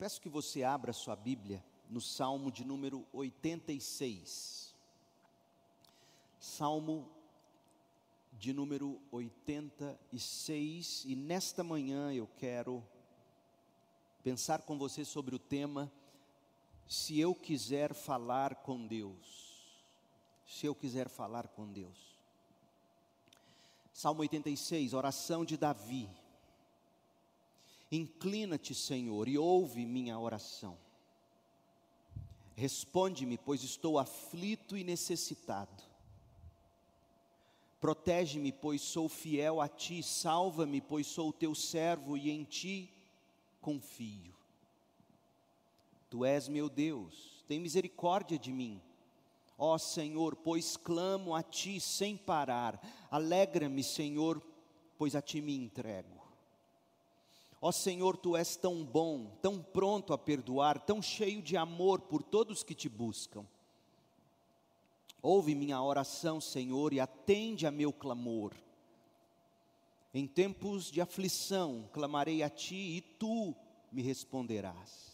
peço que você abra sua Bíblia no Salmo de número 86. Salmo de número 86, e nesta manhã eu quero pensar com você sobre o tema Se eu quiser falar com Deus. Se eu quiser falar com Deus. Salmo 86, oração de Davi. Inclina-te, Senhor, e ouve minha oração. Responde-me, pois estou aflito e necessitado. Protege-me, pois sou fiel a ti. Salva-me, pois sou teu servo e em ti confio. Tu és meu Deus, tem misericórdia de mim. Ó Senhor, pois clamo a ti sem parar. Alegra-me, Senhor, pois a ti me entrego. Ó Senhor, tu és tão bom, tão pronto a perdoar, tão cheio de amor por todos que te buscam. Ouve minha oração, Senhor, e atende a meu clamor. Em tempos de aflição, clamarei a ti e tu me responderás.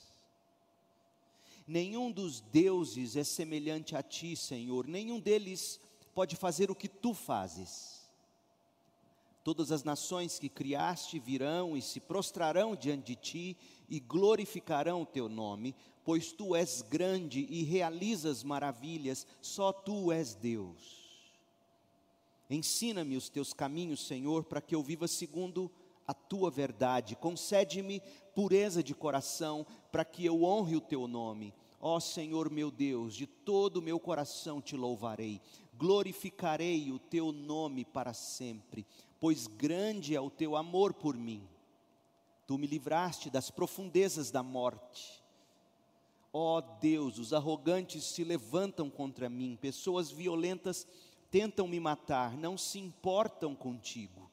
Nenhum dos deuses é semelhante a ti, Senhor, nenhum deles pode fazer o que tu fazes. Todas as nações que criaste virão e se prostrarão diante de ti e glorificarão o teu nome, pois tu és grande e realizas maravilhas, só tu és Deus. Ensina-me os teus caminhos, Senhor, para que eu viva segundo a tua verdade. Concede-me pureza de coração, para que eu honre o teu nome. Ó Senhor meu Deus, de todo o meu coração te louvarei, glorificarei o teu nome para sempre pois grande é o teu amor por mim. Tu me livraste das profundezas da morte. Ó oh Deus, os arrogantes se levantam contra mim, pessoas violentas tentam me matar, não se importam contigo.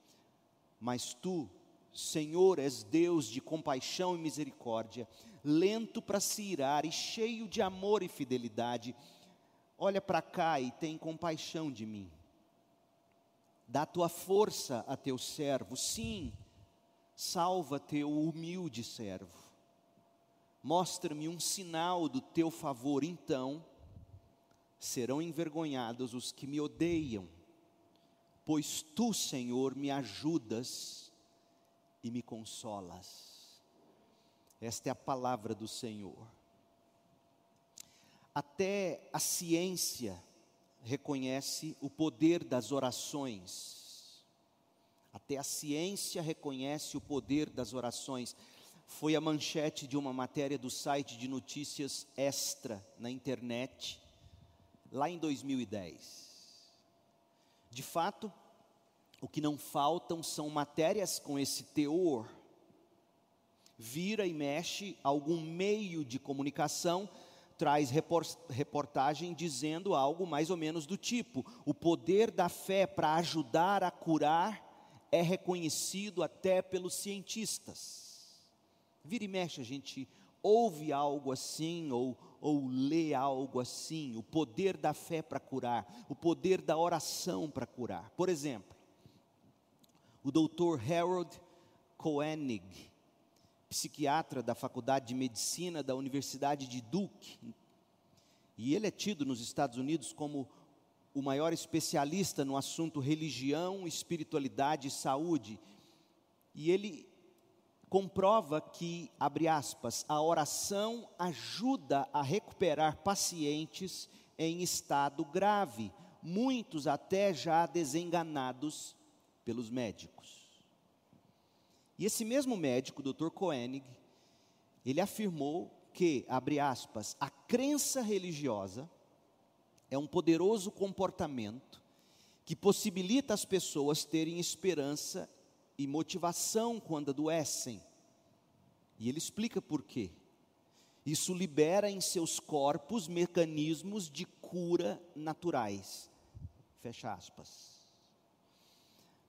Mas tu, Senhor, és Deus de compaixão e misericórdia, lento para se irar e cheio de amor e fidelidade. Olha para cá e tem compaixão de mim dá tua força a teu servo, sim, salva teu humilde servo. Mostra-me um sinal do teu favor, então serão envergonhados os que me odeiam, pois tu, Senhor, me ajudas e me consolas. Esta é a palavra do Senhor. Até a ciência reconhece o poder das orações. Até a ciência reconhece o poder das orações. Foi a manchete de uma matéria do site de notícias Extra na internet, lá em 2010. De fato, o que não faltam são matérias com esse teor. Vira e mexe algum meio de comunicação traz reportagem dizendo algo mais ou menos do tipo: o poder da fé para ajudar a curar é reconhecido até pelos cientistas. Vira e mexe, a gente ouve algo assim ou, ou lê algo assim, o poder da fé para curar, o poder da oração para curar. Por exemplo, o doutor Harold Koenig, psiquiatra da Faculdade de Medicina da Universidade de Duke. E ele é tido nos Estados Unidos como o maior especialista no assunto religião, espiritualidade e saúde. E ele comprova que, abre aspas, a oração ajuda a recuperar pacientes em estado grave, muitos até já desenganados pelos médicos. E esse mesmo médico, o Dr. Koenig, ele afirmou que, abre aspas, a crença religiosa é um poderoso comportamento que possibilita as pessoas terem esperança e motivação quando adoecem. E ele explica por quê. Isso libera em seus corpos mecanismos de cura naturais. Fecha aspas.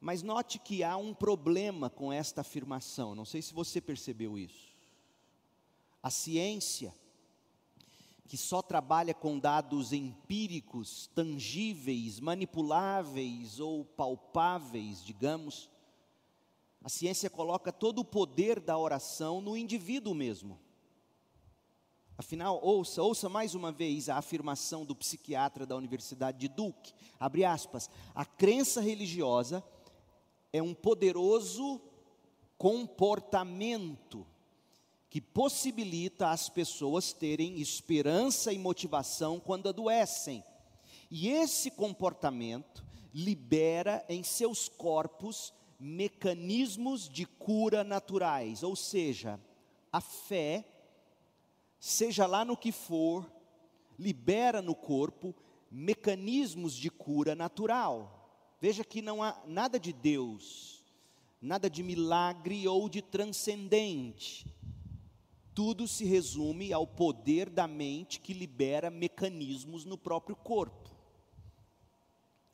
Mas note que há um problema com esta afirmação, não sei se você percebeu isso. A ciência, que só trabalha com dados empíricos, tangíveis, manipuláveis ou palpáveis, digamos, a ciência coloca todo o poder da oração no indivíduo mesmo. Afinal, ouça, ouça mais uma vez a afirmação do psiquiatra da Universidade de Duke. Abre aspas. A crença religiosa é um poderoso comportamento que possibilita as pessoas terem esperança e motivação quando adoecem. E esse comportamento libera em seus corpos mecanismos de cura naturais, ou seja, a fé seja lá no que for, libera no corpo mecanismos de cura natural. Veja que não há nada de Deus, nada de milagre ou de transcendente. Tudo se resume ao poder da mente que libera mecanismos no próprio corpo.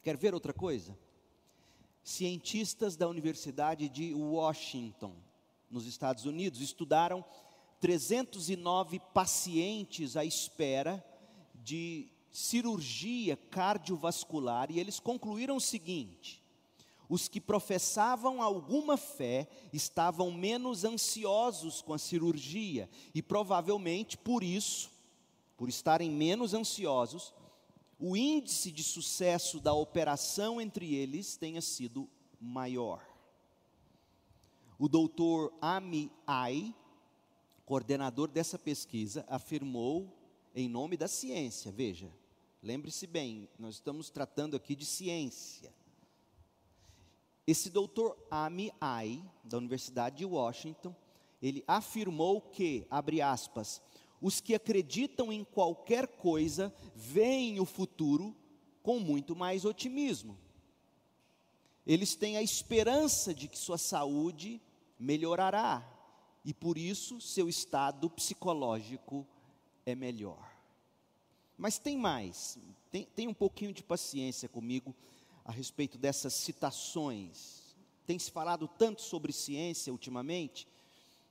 Quer ver outra coisa? Cientistas da Universidade de Washington, nos Estados Unidos, estudaram 309 pacientes à espera de cirurgia cardiovascular e eles concluíram o seguinte: os que professavam alguma fé estavam menos ansiosos com a cirurgia e provavelmente por isso, por estarem menos ansiosos, o índice de sucesso da operação entre eles tenha sido maior. O doutor Ami Ai coordenador dessa pesquisa, afirmou em nome da ciência, veja, lembre-se bem, nós estamos tratando aqui de ciência. Esse doutor Ami Ai, da Universidade de Washington, ele afirmou que, abre aspas, os que acreditam em qualquer coisa veem o futuro com muito mais otimismo. Eles têm a esperança de que sua saúde melhorará, e por isso seu estado psicológico é melhor. Mas tem mais, tem, tem um pouquinho de paciência comigo a respeito dessas citações. Tem se falado tanto sobre ciência ultimamente,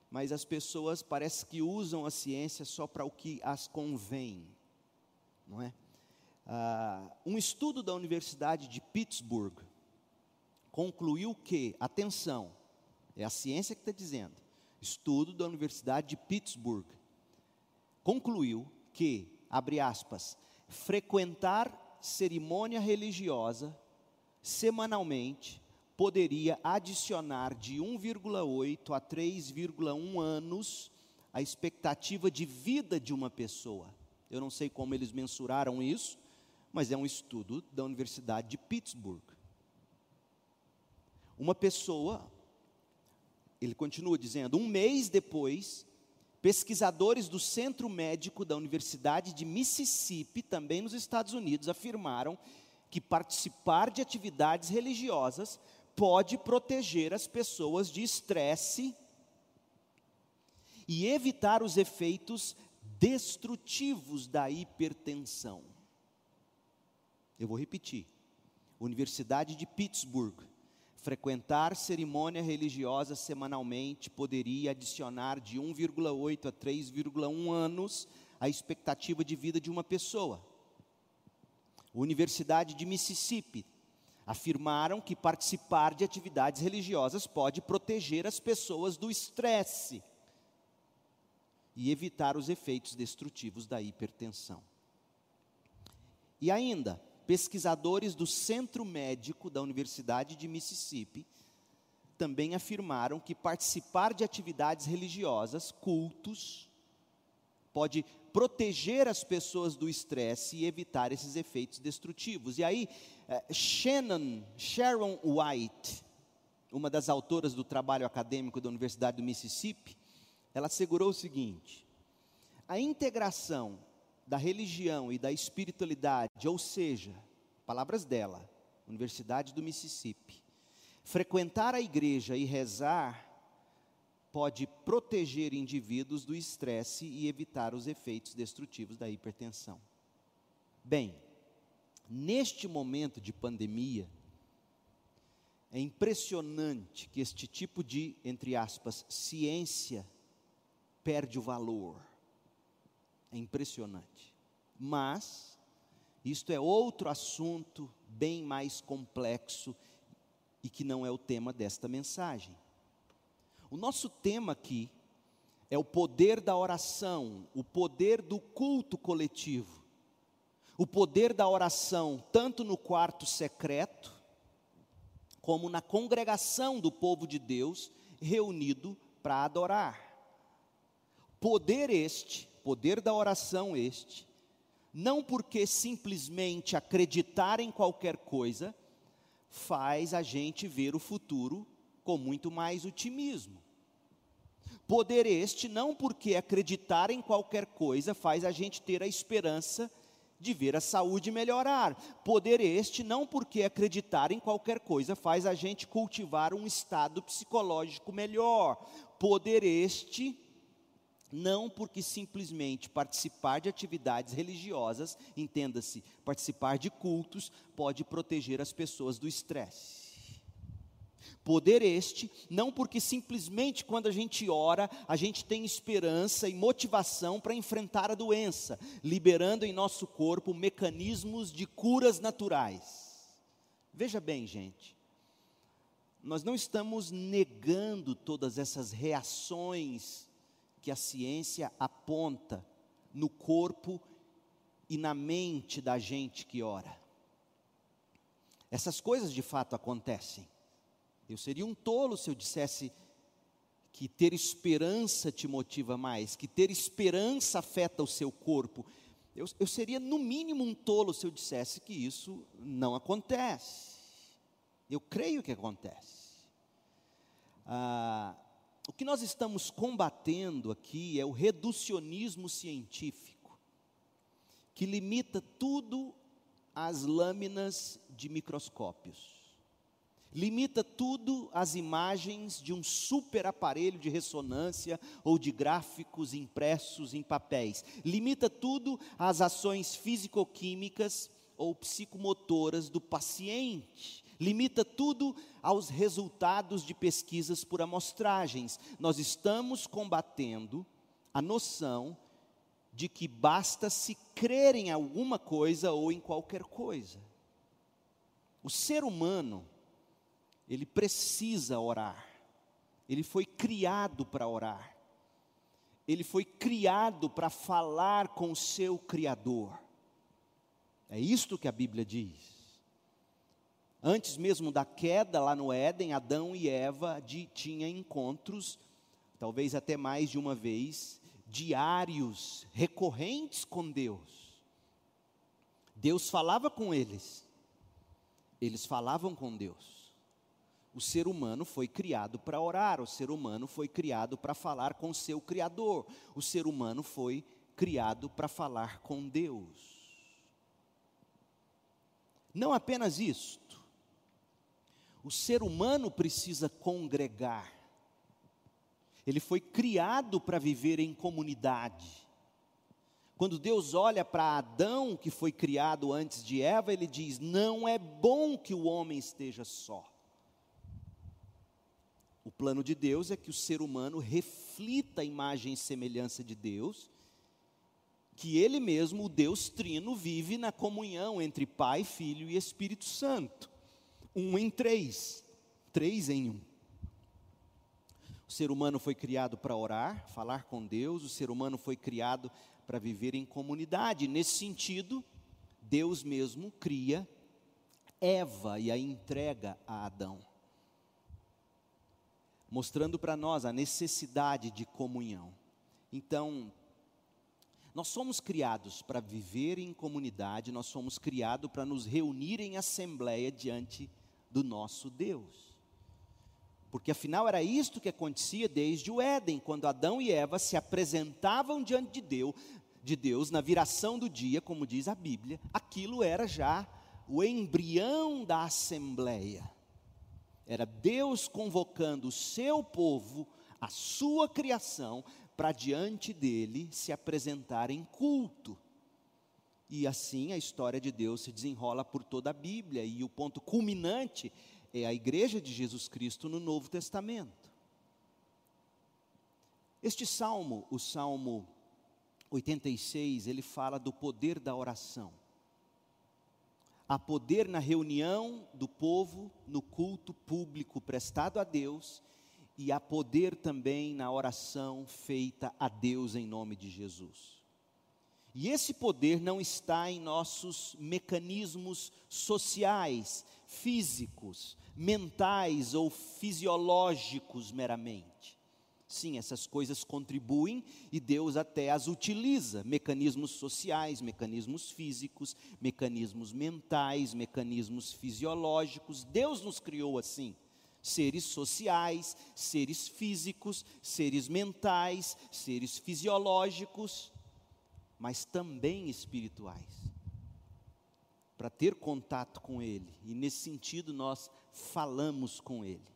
mas as pessoas parece que usam a ciência só para o que as convém, não é? Ah, um estudo da Universidade de Pittsburgh concluiu que, atenção, é a ciência que está dizendo, estudo da Universidade de Pittsburgh, concluiu que, abre aspas, frequentar cerimônia religiosa semanalmente poderia adicionar de 1,8 a 3,1 anos a expectativa de vida de uma pessoa. Eu não sei como eles mensuraram isso, mas é um estudo da Universidade de Pittsburgh. Uma pessoa ele continua dizendo: um mês depois, pesquisadores do Centro Médico da Universidade de Mississippi, também nos Estados Unidos, afirmaram que participar de atividades religiosas pode proteger as pessoas de estresse e evitar os efeitos destrutivos da hipertensão. Eu vou repetir. Universidade de Pittsburgh Frequentar cerimônia religiosa semanalmente poderia adicionar de 1,8 a 3,1 anos a expectativa de vida de uma pessoa. Universidade de Mississippi afirmaram que participar de atividades religiosas pode proteger as pessoas do estresse e evitar os efeitos destrutivos da hipertensão. E ainda, pesquisadores do Centro Médico da Universidade de Mississippi também afirmaram que participar de atividades religiosas, cultos, pode proteger as pessoas do estresse e evitar esses efeitos destrutivos. E aí, eh, Shannon, Sharon White, uma das autoras do trabalho acadêmico da Universidade do Mississippi, ela assegurou o seguinte: a integração da religião e da espiritualidade, ou seja, palavras dela, Universidade do Mississippi. Frequentar a igreja e rezar pode proteger indivíduos do estresse e evitar os efeitos destrutivos da hipertensão. Bem, neste momento de pandemia, é impressionante que este tipo de, entre aspas, ciência perde o valor. É impressionante. Mas, isto é outro assunto bem mais complexo e que não é o tema desta mensagem. O nosso tema aqui é o poder da oração, o poder do culto coletivo, o poder da oração, tanto no quarto secreto, como na congregação do povo de Deus reunido para adorar. Poder este, poder da oração este, não porque simplesmente acreditar em qualquer coisa faz a gente ver o futuro com muito mais otimismo. Poder este não porque acreditar em qualquer coisa faz a gente ter a esperança de ver a saúde melhorar. Poder este não porque acreditar em qualquer coisa faz a gente cultivar um estado psicológico melhor. Poder este não porque simplesmente participar de atividades religiosas, entenda-se, participar de cultos, pode proteger as pessoas do estresse. Poder este, não porque simplesmente quando a gente ora, a gente tem esperança e motivação para enfrentar a doença, liberando em nosso corpo mecanismos de curas naturais. Veja bem, gente, nós não estamos negando todas essas reações que a ciência aponta no corpo e na mente da gente que ora. Essas coisas de fato acontecem. Eu seria um tolo se eu dissesse que ter esperança te motiva mais, que ter esperança afeta o seu corpo. Eu, eu seria, no mínimo, um tolo se eu dissesse que isso não acontece. Eu creio que acontece. Ah, o que nós estamos combatendo aqui é o reducionismo científico, que limita tudo às lâminas de microscópios. Limita tudo às imagens de um super aparelho de ressonância ou de gráficos impressos em papéis. Limita tudo às ações físico-químicas ou psicomotoras do paciente limita tudo aos resultados de pesquisas por amostragens. Nós estamos combatendo a noção de que basta se crer em alguma coisa ou em qualquer coisa. O ser humano, ele precisa orar. Ele foi criado para orar. Ele foi criado para falar com o seu Criador. É isto que a Bíblia diz. Antes mesmo da queda lá no Éden, Adão e Eva de, tinham encontros, talvez até mais de uma vez, diários, recorrentes com Deus. Deus falava com eles, eles falavam com Deus. O ser humano foi criado para orar, o ser humano foi criado para falar com seu Criador, o ser humano foi criado para falar com Deus. Não apenas isto, o ser humano precisa congregar. Ele foi criado para viver em comunidade. Quando Deus olha para Adão, que foi criado antes de Eva, ele diz: Não é bom que o homem esteja só. O plano de Deus é que o ser humano reflita a imagem e semelhança de Deus, que ele mesmo, o Deus Trino, vive na comunhão entre Pai, Filho e Espírito Santo um em três, três em um. O ser humano foi criado para orar, falar com Deus, o ser humano foi criado para viver em comunidade. Nesse sentido, Deus mesmo cria Eva e a entrega a Adão, mostrando para nós a necessidade de comunhão. Então, nós somos criados para viver em comunidade, nós somos criados para nos reunir em assembleia diante do nosso Deus. Porque afinal era isto que acontecia desde o Éden, quando Adão e Eva se apresentavam diante de Deus, de Deus na viração do dia, como diz a Bíblia, aquilo era já o embrião da assembleia. Era Deus convocando o seu povo, a sua criação, para diante dele se apresentar em culto. E assim a história de Deus se desenrola por toda a Bíblia, e o ponto culminante é a igreja de Jesus Cristo no Novo Testamento. Este salmo, o Salmo 86, ele fala do poder da oração. Há poder na reunião do povo, no culto público prestado a Deus, e há poder também na oração feita a Deus em nome de Jesus. E esse poder não está em nossos mecanismos sociais, físicos, mentais ou fisiológicos meramente. Sim, essas coisas contribuem e Deus até as utiliza: mecanismos sociais, mecanismos físicos, mecanismos mentais, mecanismos fisiológicos. Deus nos criou assim: seres sociais, seres físicos, seres mentais, seres fisiológicos, mas também espirituais. Para ter contato com Ele, e nesse sentido nós falamos com Ele.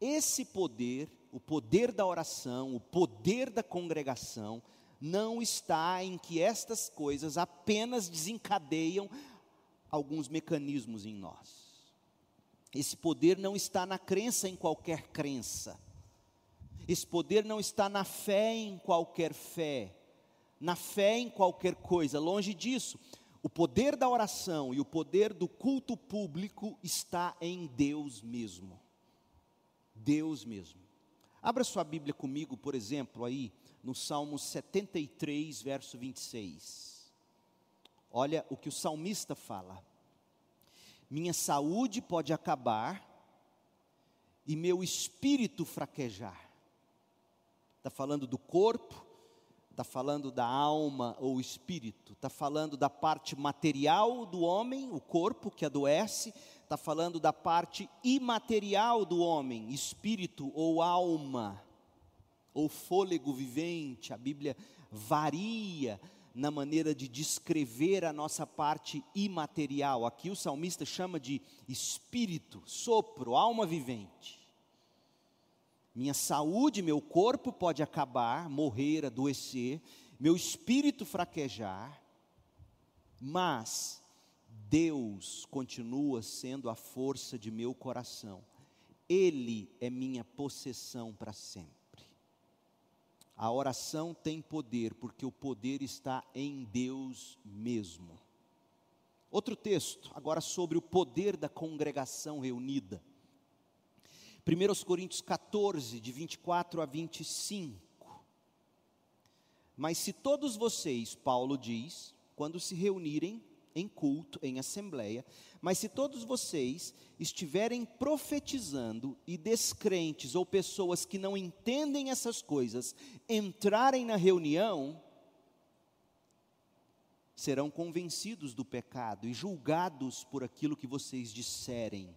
Esse poder o poder da oração, o poder da congregação, não está em que estas coisas apenas desencadeiam alguns mecanismos em nós. Esse poder não está na crença em qualquer crença. Esse poder não está na fé em qualquer fé, na fé em qualquer coisa, longe disso. O poder da oração e o poder do culto público está em Deus mesmo. Deus mesmo. Abra sua Bíblia comigo, por exemplo, aí no Salmo 73, verso 26. Olha o que o salmista fala: Minha saúde pode acabar e meu espírito fraquejar. Está falando do corpo, está falando da alma ou espírito, está falando da parte material do homem, o corpo que adoece, está falando da parte imaterial do homem, espírito ou alma, ou fôlego vivente. A Bíblia varia na maneira de descrever a nossa parte imaterial. Aqui o salmista chama de espírito, sopro, alma vivente. Minha saúde, meu corpo pode acabar, morrer, adoecer, meu espírito fraquejar, mas Deus continua sendo a força de meu coração. Ele é minha possessão para sempre. A oração tem poder, porque o poder está em Deus mesmo. Outro texto, agora sobre o poder da congregação reunida. 1 Coríntios 14, de 24 a 25. Mas se todos vocês, Paulo diz, quando se reunirem, em culto, em assembleia, mas se todos vocês estiverem profetizando e descrentes ou pessoas que não entendem essas coisas entrarem na reunião, serão convencidos do pecado e julgados por aquilo que vocês disserem.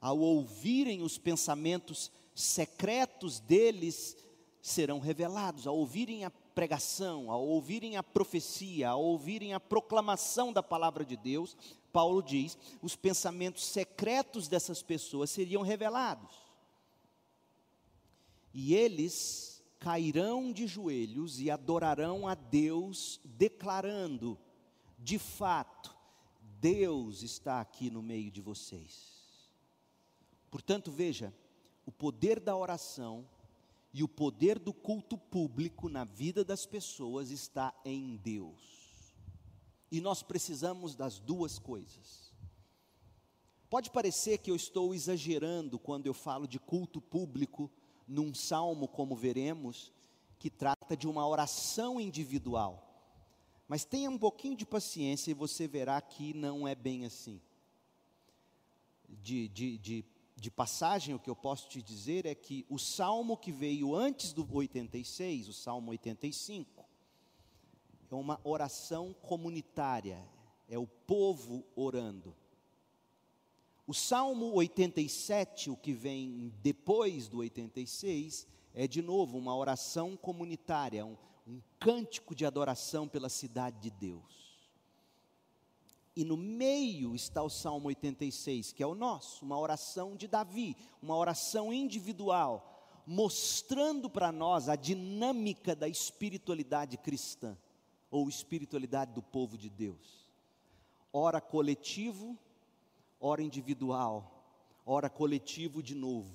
Ao ouvirem os pensamentos secretos deles, serão revelados, ao ouvirem a pregação, ao ouvirem a profecia, ao ouvirem a proclamação da palavra de Deus, Paulo diz, os pensamentos secretos dessas pessoas seriam revelados. E eles cairão de joelhos e adorarão a Deus, declarando: de fato, Deus está aqui no meio de vocês. Portanto, veja, o poder da oração e o poder do culto público na vida das pessoas está em Deus. E nós precisamos das duas coisas. Pode parecer que eu estou exagerando quando eu falo de culto público num salmo, como veremos, que trata de uma oração individual. Mas tenha um pouquinho de paciência e você verá que não é bem assim. De, de, de de passagem, o que eu posso te dizer é que o salmo que veio antes do 86, o salmo 85, é uma oração comunitária, é o povo orando. O salmo 87, o que vem depois do 86, é de novo uma oração comunitária, um, um cântico de adoração pela cidade de Deus. E no meio está o Salmo 86, que é o nosso, uma oração de Davi, uma oração individual, mostrando para nós a dinâmica da espiritualidade cristã, ou espiritualidade do povo de Deus. Ora coletivo, ora individual, ora coletivo de novo.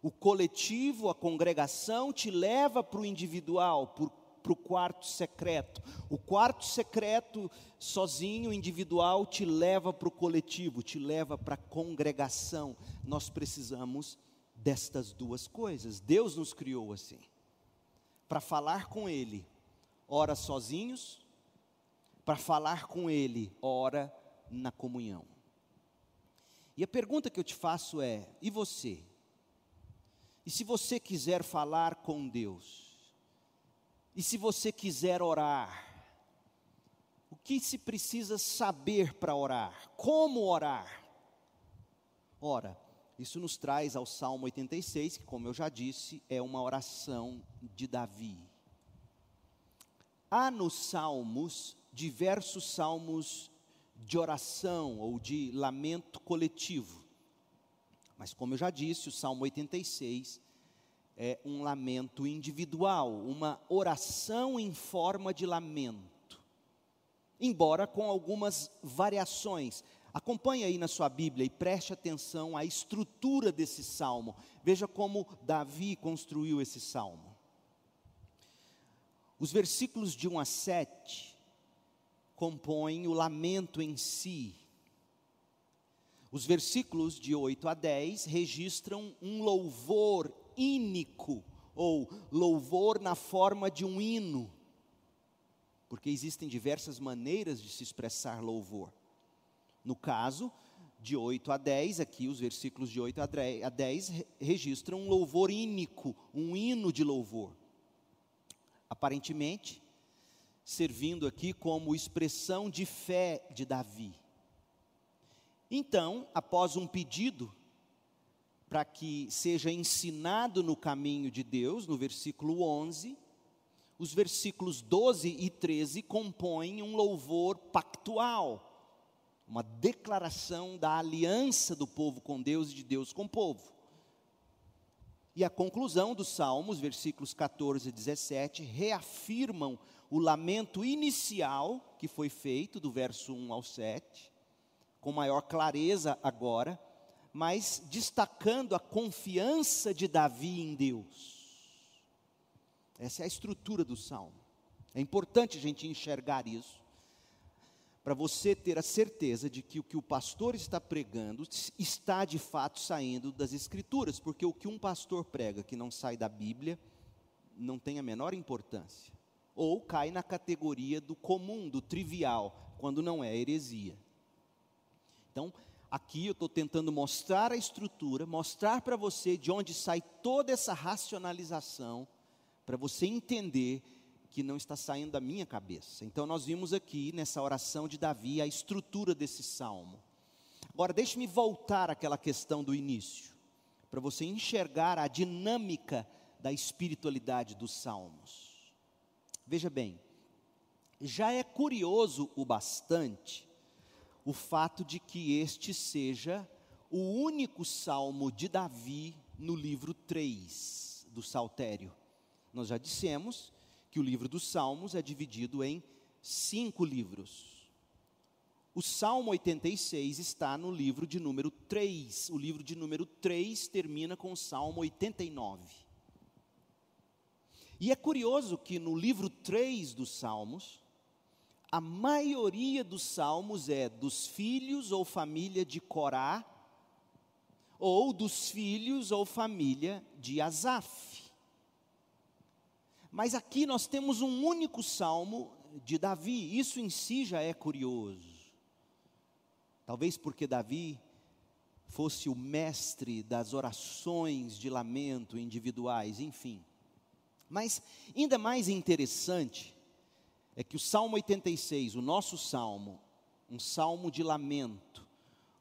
O coletivo, a congregação, te leva para o individual, por para o quarto secreto. O quarto secreto, sozinho, individual, te leva para o coletivo, te leva para a congregação. Nós precisamos destas duas coisas. Deus nos criou assim, para falar com Ele, ora sozinhos, para falar com Ele, ora na comunhão. E a pergunta que eu te faço é: e você? E se você quiser falar com Deus? E se você quiser orar? O que se precisa saber para orar? Como orar? Ora, isso nos traz ao Salmo 86, que, como eu já disse, é uma oração de Davi. Há nos Salmos diversos salmos de oração ou de lamento coletivo. Mas, como eu já disse, o Salmo 86 é um lamento individual, uma oração em forma de lamento, embora com algumas variações. Acompanhe aí na sua Bíblia e preste atenção à estrutura desse salmo. Veja como Davi construiu esse salmo. Os versículos de 1 a 7 compõem o lamento em si. Os versículos de 8 a 10 registram um louvor ínico, ou louvor na forma de um hino, porque existem diversas maneiras de se expressar louvor. No caso, de 8 a 10, aqui os versículos de 8 a 10 registram um louvor ínico, um hino de louvor. Aparentemente, servindo aqui como expressão de fé de Davi. Então, após um pedido para que seja ensinado no caminho de Deus, no versículo 11, os versículos 12 e 13 compõem um louvor pactual uma declaração da aliança do povo com Deus e de Deus com o povo. E a conclusão dos Salmos, versículos 14 e 17, reafirmam o lamento inicial que foi feito, do verso 1 ao 7, com maior clareza agora, mas destacando a confiança de Davi em Deus. Essa é a estrutura do salmo. É importante a gente enxergar isso para você ter a certeza de que o que o pastor está pregando está de fato saindo das Escrituras, porque o que um pastor prega que não sai da Bíblia não tem a menor importância, ou cai na categoria do comum, do trivial, quando não é heresia. Então, aqui eu estou tentando mostrar a estrutura, mostrar para você de onde sai toda essa racionalização, para você entender que não está saindo da minha cabeça. Então, nós vimos aqui nessa oração de Davi a estrutura desse salmo. Agora, deixe-me voltar àquela questão do início, para você enxergar a dinâmica da espiritualidade dos salmos. Veja bem, já é curioso o bastante o fato de que este seja o único salmo de Davi no livro 3 do Saltério. Nós já dissemos que o livro dos Salmos é dividido em cinco livros. O Salmo 86 está no livro de número 3. O livro de número 3 termina com o Salmo 89. E é curioso que no livro 3 dos Salmos, a maioria dos salmos é dos filhos ou família de Corá, ou dos filhos ou família de Asaf. Mas aqui nós temos um único salmo de Davi, isso em si já é curioso. Talvez porque Davi fosse o mestre das orações de lamento individuais, enfim. Mas ainda mais interessante é que o Salmo 86, o nosso salmo, um salmo de lamento,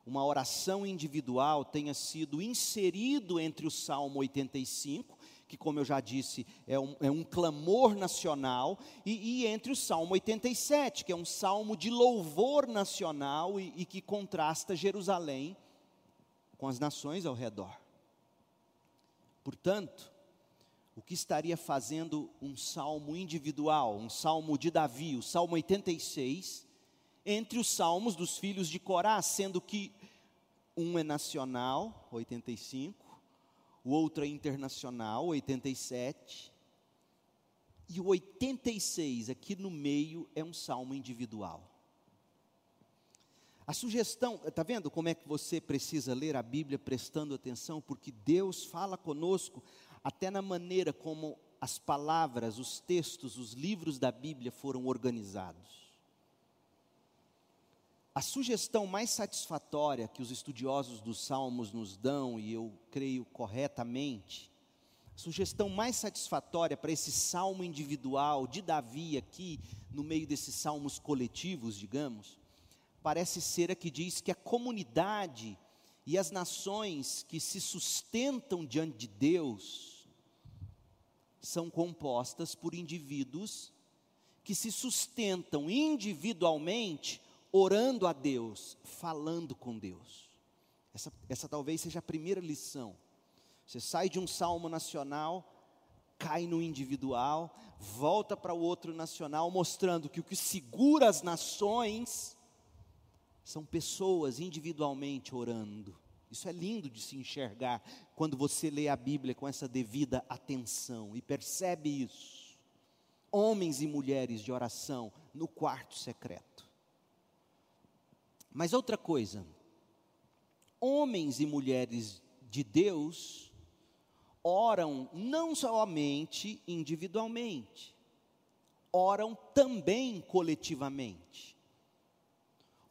uma oração individual tenha sido inserido entre o Salmo 85 que, como eu já disse, é um, é um clamor nacional, e, e, entre o Salmo 87, que é um salmo de louvor nacional e, e que contrasta Jerusalém com as nações ao redor. Portanto, o que estaria fazendo um salmo individual, um salmo de Davi, o Salmo 86, entre os salmos dos filhos de Corá, sendo que um é nacional, 85, o outro é internacional, 87. E o 86, aqui no meio, é um salmo individual. A sugestão, está vendo como é que você precisa ler a Bíblia prestando atenção? Porque Deus fala conosco até na maneira como as palavras, os textos, os livros da Bíblia foram organizados. A sugestão mais satisfatória que os estudiosos dos Salmos nos dão, e eu creio corretamente, a sugestão mais satisfatória para esse salmo individual de Davi aqui, no meio desses salmos coletivos, digamos, parece ser a que diz que a comunidade e as nações que se sustentam diante de Deus são compostas por indivíduos que se sustentam individualmente orando a Deus, falando com Deus. Essa, essa talvez seja a primeira lição. Você sai de um salmo nacional, cai no individual, volta para o outro nacional, mostrando que o que segura as nações são pessoas individualmente orando. Isso é lindo de se enxergar quando você lê a Bíblia com essa devida atenção e percebe isso. Homens e mulheres de oração no quarto secreto. Mas outra coisa, homens e mulheres de Deus oram não somente individualmente, oram também coletivamente.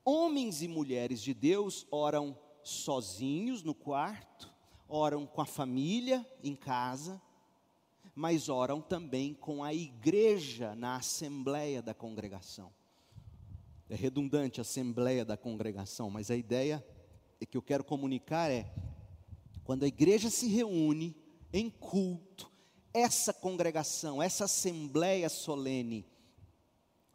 Homens e mulheres de Deus oram sozinhos no quarto, oram com a família em casa, mas oram também com a igreja na assembleia da congregação. É redundante assembleia da congregação, mas a ideia que eu quero comunicar é: quando a igreja se reúne em culto, essa congregação, essa assembleia solene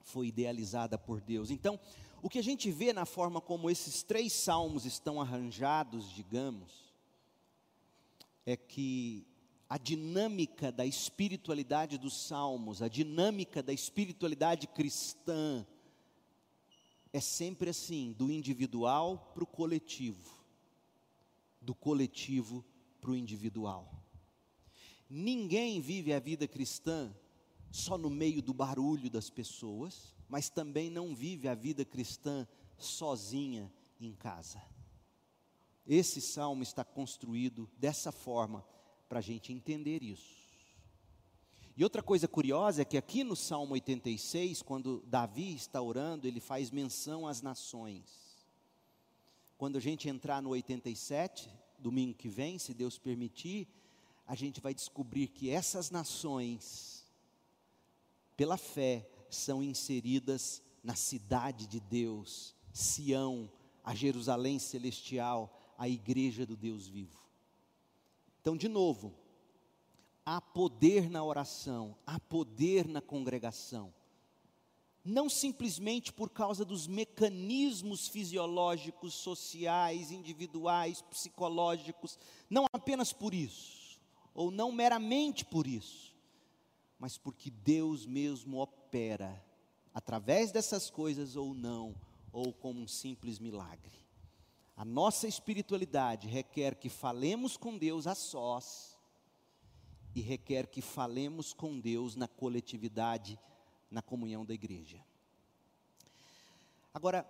foi idealizada por Deus. Então, o que a gente vê na forma como esses três salmos estão arranjados, digamos, é que a dinâmica da espiritualidade dos salmos, a dinâmica da espiritualidade cristã, é sempre assim: do individual para o coletivo, do coletivo para o individual. Ninguém vive a vida cristã só no meio do barulho das pessoas, mas também não vive a vida cristã sozinha em casa. Esse salmo está construído dessa forma para a gente entender isso. E outra coisa curiosa é que aqui no Salmo 86, quando Davi está orando, ele faz menção às nações. Quando a gente entrar no 87, domingo que vem, se Deus permitir, a gente vai descobrir que essas nações, pela fé, são inseridas na cidade de Deus, Sião, a Jerusalém celestial, a igreja do Deus vivo. Então, de novo, há poder na oração, há poder na congregação. Não simplesmente por causa dos mecanismos fisiológicos, sociais, individuais, psicológicos, não apenas por isso, ou não meramente por isso, mas porque Deus mesmo opera através dessas coisas ou não, ou como um simples milagre. A nossa espiritualidade requer que falemos com Deus a sós e requer que falemos com Deus na coletividade, na comunhão da igreja. Agora,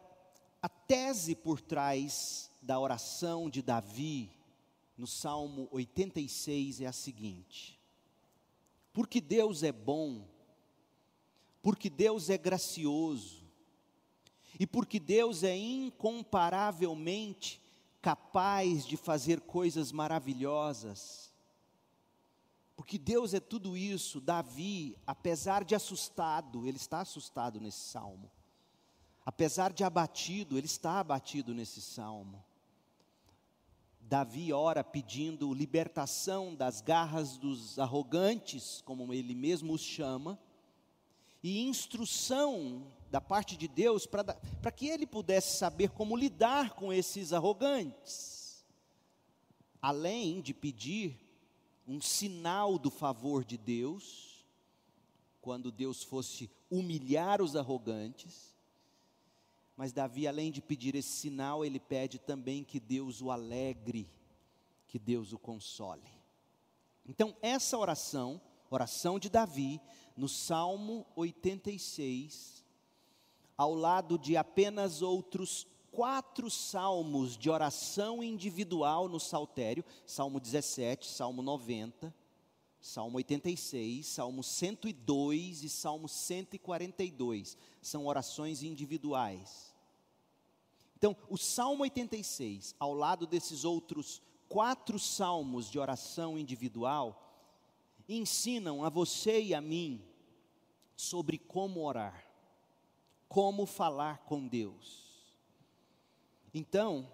a tese por trás da oração de Davi no Salmo 86 é a seguinte: porque Deus é bom, porque Deus é gracioso, e porque Deus é incomparavelmente capaz de fazer coisas maravilhosas. Porque Deus é tudo isso, Davi, apesar de assustado, ele está assustado nesse salmo. Apesar de abatido, ele está abatido nesse salmo. Davi ora pedindo libertação das garras dos arrogantes, como ele mesmo os chama, e instrução da parte de Deus para que ele pudesse saber como lidar com esses arrogantes, além de pedir um sinal do favor de Deus, quando Deus fosse humilhar os arrogantes, mas Davi, além de pedir esse sinal, ele pede também que Deus o alegre, que Deus o console. Então, essa oração, oração de Davi, no Salmo 86, ao lado de apenas outros quatro salmos de oração individual no saltério: Salmo 17, Salmo 90, Salmo 86, Salmo 102 e Salmo 142. São orações individuais. Então, o Salmo 86, ao lado desses outros quatro salmos de oração individual, ensinam a você e a mim sobre como orar, como falar com Deus. Então,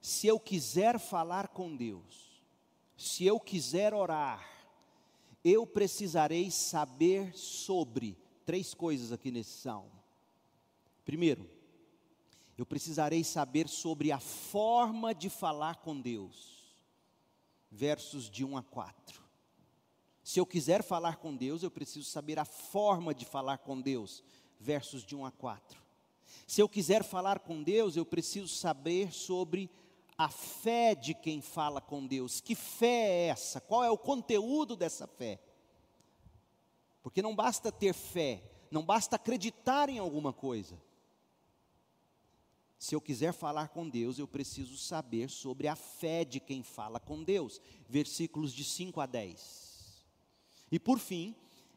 se eu quiser falar com Deus, se eu quiser orar, eu precisarei saber sobre três coisas aqui nesse salmo. Primeiro, eu precisarei saber sobre a forma de falar com Deus. Versos de 1 a 4. Se eu quiser falar com Deus, eu preciso saber a forma de falar com Deus. Versos de 1 a 4. Se eu quiser falar com Deus, eu preciso saber sobre a fé de quem fala com Deus. Que fé é essa? Qual é o conteúdo dessa fé? Porque não basta ter fé, não basta acreditar em alguma coisa. Se eu quiser falar com Deus, eu preciso saber sobre a fé de quem fala com Deus. Versículos de 5 a 10. E por fim,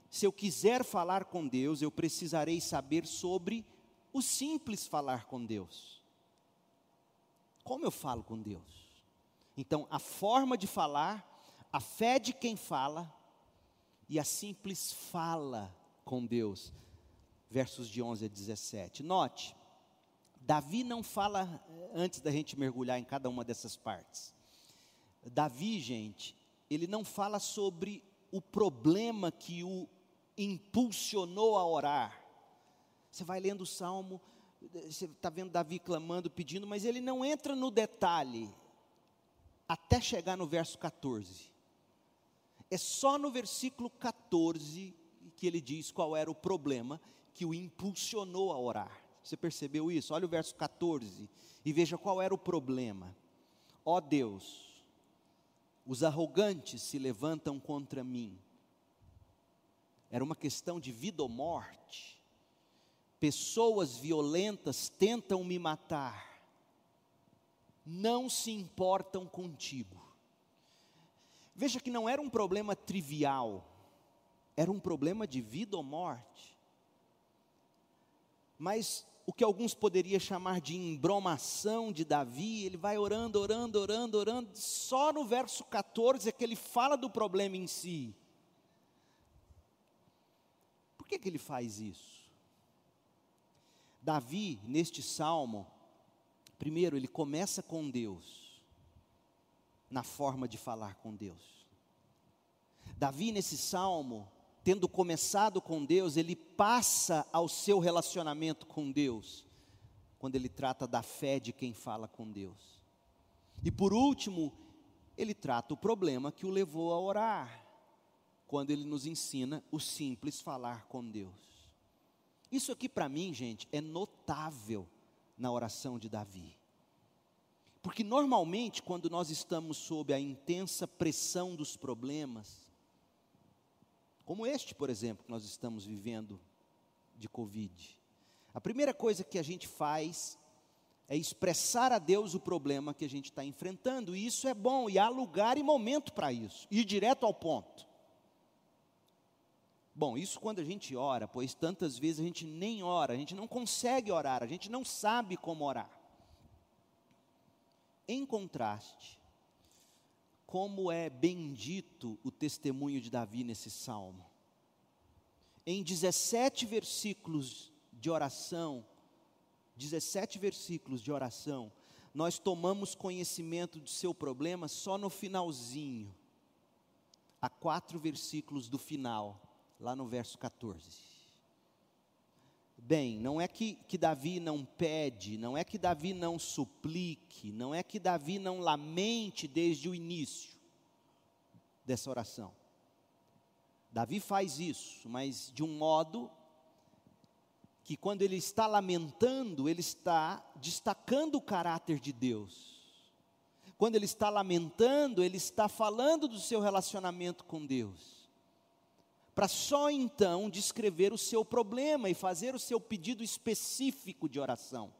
se eu quiser falar com Deus, eu precisarei saber sobre o simples falar com Deus. Como eu falo com Deus? Então, a forma de falar, a fé de quem fala e a simples fala com Deus. Versos de 11 a 17. Note, Davi não fala eh, antes da gente mergulhar em cada uma dessas partes. Davi, gente, ele não fala sobre o problema que o impulsionou a orar. Você vai lendo o salmo, você está vendo Davi clamando, pedindo, mas ele não entra no detalhe até chegar no verso 14. É só no versículo 14 que ele diz qual era o problema que o impulsionou a orar. Você percebeu isso? Olha o verso 14 e veja qual era o problema. Ó oh Deus, os arrogantes se levantam contra mim. Era uma questão de vida ou morte pessoas violentas tentam me matar, não se importam contigo. Veja que não era um problema trivial, era um problema de vida ou morte. Mas o que alguns poderiam chamar de embromação de Davi, ele vai orando, orando, orando, orando, só no verso 14 é que ele fala do problema em si. Por que, que ele faz isso? Davi, neste salmo, primeiro, ele começa com Deus, na forma de falar com Deus. Davi, nesse salmo, tendo começado com Deus, ele passa ao seu relacionamento com Deus, quando ele trata da fé de quem fala com Deus. E por último, ele trata o problema que o levou a orar, quando ele nos ensina o simples falar com Deus. Isso aqui para mim, gente, é notável na oração de Davi. Porque normalmente, quando nós estamos sob a intensa pressão dos problemas, como este, por exemplo, que nós estamos vivendo de Covid, a primeira coisa que a gente faz é expressar a Deus o problema que a gente está enfrentando, e isso é bom, e há lugar e momento para isso, ir direto ao ponto. Bom, isso quando a gente ora, pois tantas vezes a gente nem ora, a gente não consegue orar, a gente não sabe como orar. Em contraste, como é bendito o testemunho de Davi nesse salmo. Em 17 versículos de oração, 17 versículos de oração, nós tomamos conhecimento do seu problema só no finalzinho, a quatro versículos do final lá no verso 14. Bem, não é que, que Davi não pede, não é que Davi não suplique, não é que Davi não lamente desde o início dessa oração. Davi faz isso, mas de um modo que quando ele está lamentando, ele está destacando o caráter de Deus. Quando ele está lamentando, ele está falando do seu relacionamento com Deus para só então descrever o seu problema e fazer o seu pedido específico de oração.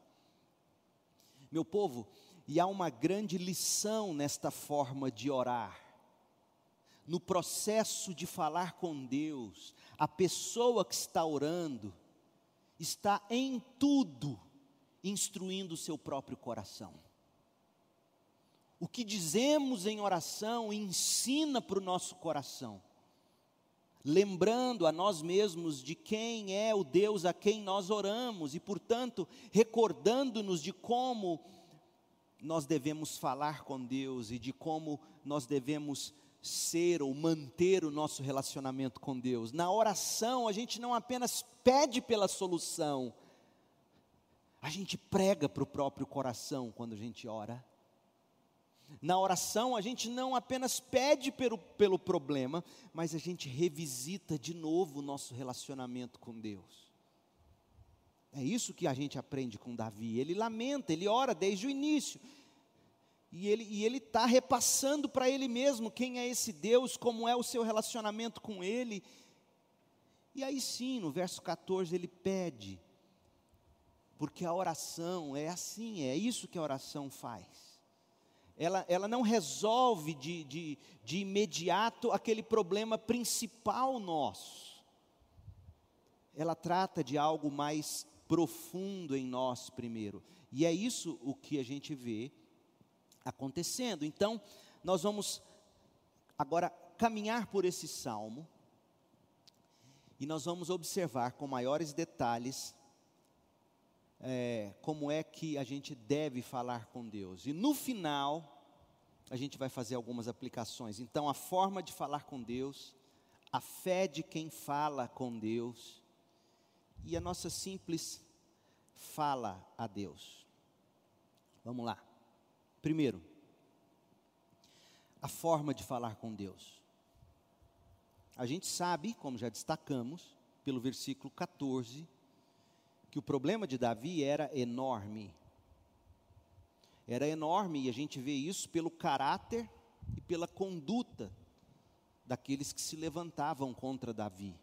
Meu povo, e há uma grande lição nesta forma de orar. No processo de falar com Deus, a pessoa que está orando está em tudo instruindo o seu próprio coração. O que dizemos em oração ensina para o nosso coração, lembrando a nós mesmos de quem é o Deus a quem nós oramos e, portanto, recordando-nos de como nós devemos falar com Deus e de como nós devemos ser ou manter o nosso relacionamento com Deus. Na oração, a gente não apenas pede pela solução, a gente prega para o próprio coração quando a gente ora. Na oração, a gente não apenas pede pelo, pelo problema, mas a gente revisita de novo o nosso relacionamento com Deus. É isso que a gente aprende com Davi. Ele lamenta, ele ora desde o início. E ele está repassando para ele mesmo quem é esse Deus, como é o seu relacionamento com ele. E aí sim, no verso 14, ele pede, porque a oração é assim, é isso que a oração faz. Ela, ela não resolve de, de, de imediato aquele problema principal nosso. Ela trata de algo mais profundo em nós primeiro. E é isso o que a gente vê acontecendo. Então, nós vamos agora caminhar por esse salmo e nós vamos observar com maiores detalhes é, como é que a gente deve falar com Deus. E no final, a gente vai fazer algumas aplicações. Então, a forma de falar com Deus, a fé de quem fala com Deus e a nossa simples fala a Deus. Vamos lá. Primeiro, a forma de falar com Deus. A gente sabe, como já destacamos, pelo versículo 14, que o problema de Davi era enorme. Era enorme e a gente vê isso pelo caráter e pela conduta daqueles que se levantavam contra Davi.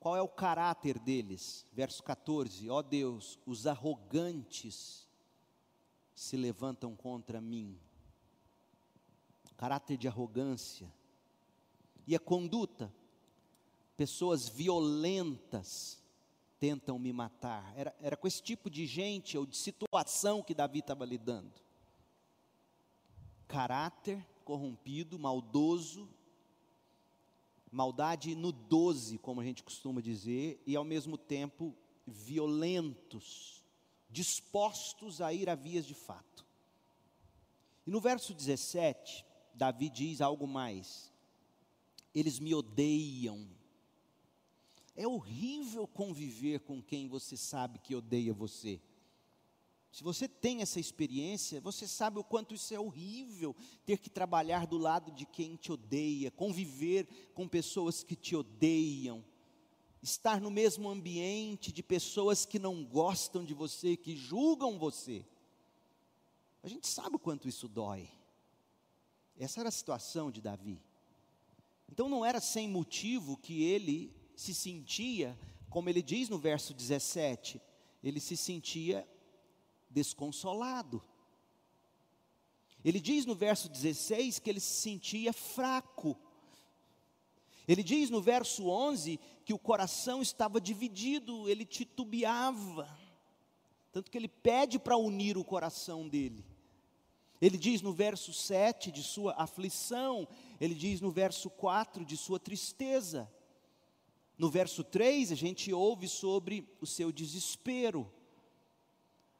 Qual é o caráter deles? Verso 14: Ó oh Deus, os arrogantes se levantam contra mim. Caráter de arrogância. E a conduta, pessoas violentas tentam me matar. Era, era com esse tipo de gente ou de situação que Davi estava lidando. Caráter corrompido, maldoso, maldade no doze, como a gente costuma dizer, e ao mesmo tempo violentos dispostos a ir a vias de fato. E no verso 17, Davi diz algo mais: eles me odeiam. É horrível conviver com quem você sabe que odeia você. Se você tem essa experiência, você sabe o quanto isso é horrível, ter que trabalhar do lado de quem te odeia, conviver com pessoas que te odeiam estar no mesmo ambiente de pessoas que não gostam de você, que julgam você. A gente sabe o quanto isso dói. Essa era a situação de Davi. Então não era sem motivo que ele se sentia, como ele diz no verso 17, ele se sentia desconsolado. Ele diz no verso 16 que ele se sentia fraco. Ele diz no verso 11 que o coração estava dividido, ele titubeava. Tanto que ele pede para unir o coração dele. Ele diz no verso 7 de sua aflição, ele diz no verso 4 de sua tristeza. No verso 3 a gente ouve sobre o seu desespero.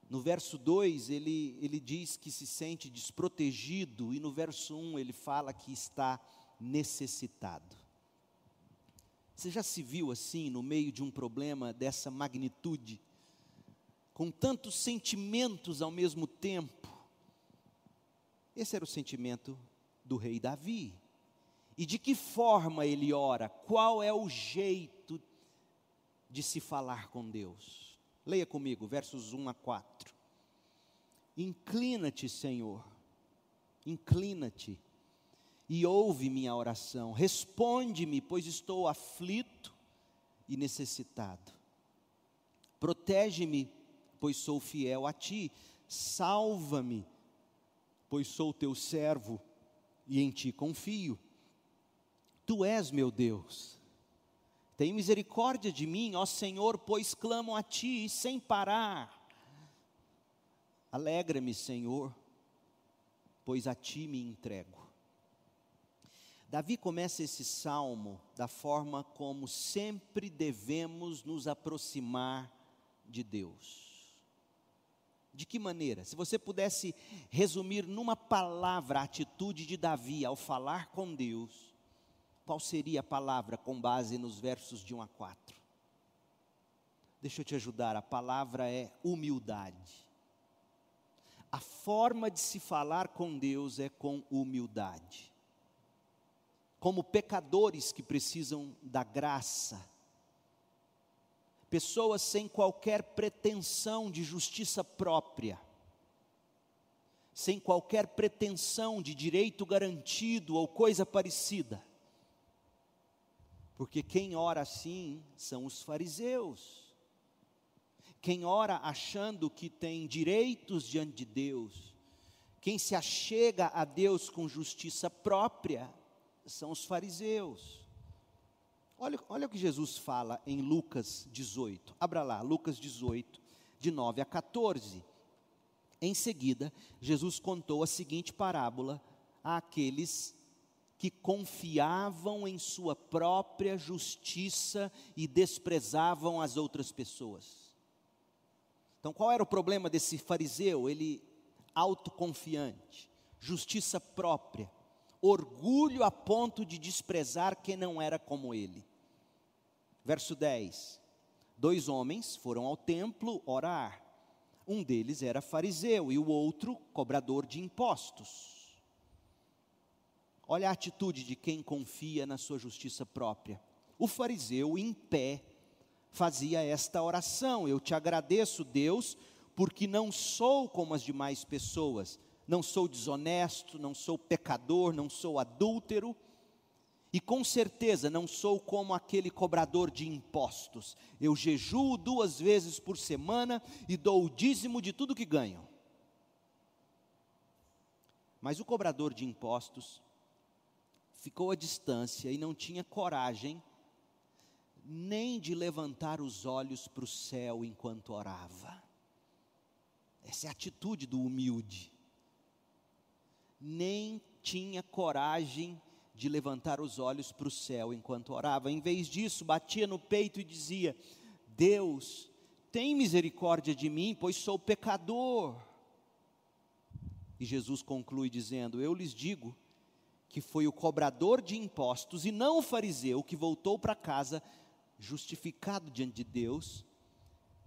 No verso 2 ele, ele diz que se sente desprotegido, e no verso 1 ele fala que está necessitado. Você já se viu assim, no meio de um problema dessa magnitude, com tantos sentimentos ao mesmo tempo? Esse era o sentimento do rei Davi. E de que forma ele ora? Qual é o jeito de se falar com Deus? Leia comigo, versos 1 a 4. Inclina-te, Senhor, inclina-te e ouve minha oração. Responde-me, pois estou aflito e necessitado. Protege-me, pois sou fiel a ti. salva-me, pois sou teu servo e em ti confio. Tu és meu Deus. Tem misericórdia de mim, ó Senhor, pois clamo a ti sem parar. Alegra-me, Senhor, pois a ti me entrego. Davi começa esse salmo da forma como sempre devemos nos aproximar de Deus. De que maneira? Se você pudesse resumir numa palavra a atitude de Davi ao falar com Deus, qual seria a palavra com base nos versos de 1 a 4? Deixa eu te ajudar, a palavra é humildade. A forma de se falar com Deus é com humildade como pecadores que precisam da graça, pessoas sem qualquer pretensão de justiça própria, sem qualquer pretensão de direito garantido ou coisa parecida, porque quem ora assim são os fariseus, quem ora achando que tem direitos diante de Deus, quem se achega a Deus com justiça própria, são os fariseus. Olha, olha o que Jesus fala em Lucas 18. Abra lá, Lucas 18, de 9 a 14. Em seguida, Jesus contou a seguinte parábola àqueles que confiavam em sua própria justiça e desprezavam as outras pessoas. Então, qual era o problema desse fariseu? Ele autoconfiante, justiça própria orgulho a ponto de desprezar quem não era como ele. Verso 10: Dois homens foram ao templo orar. Um deles era fariseu e o outro cobrador de impostos. Olha a atitude de quem confia na sua justiça própria. O fariseu, em pé, fazia esta oração: Eu te agradeço, Deus, porque não sou como as demais pessoas não sou desonesto, não sou pecador, não sou adúltero, e com certeza não sou como aquele cobrador de impostos. Eu jejuo duas vezes por semana e dou o dízimo de tudo que ganho. Mas o cobrador de impostos ficou à distância e não tinha coragem nem de levantar os olhos para o céu enquanto orava. Essa é a atitude do humilde nem tinha coragem de levantar os olhos para o céu enquanto orava. Em vez disso, batia no peito e dizia: Deus, tem misericórdia de mim, pois sou pecador. E Jesus conclui dizendo: Eu lhes digo que foi o cobrador de impostos e não o fariseu que voltou para casa justificado diante de Deus,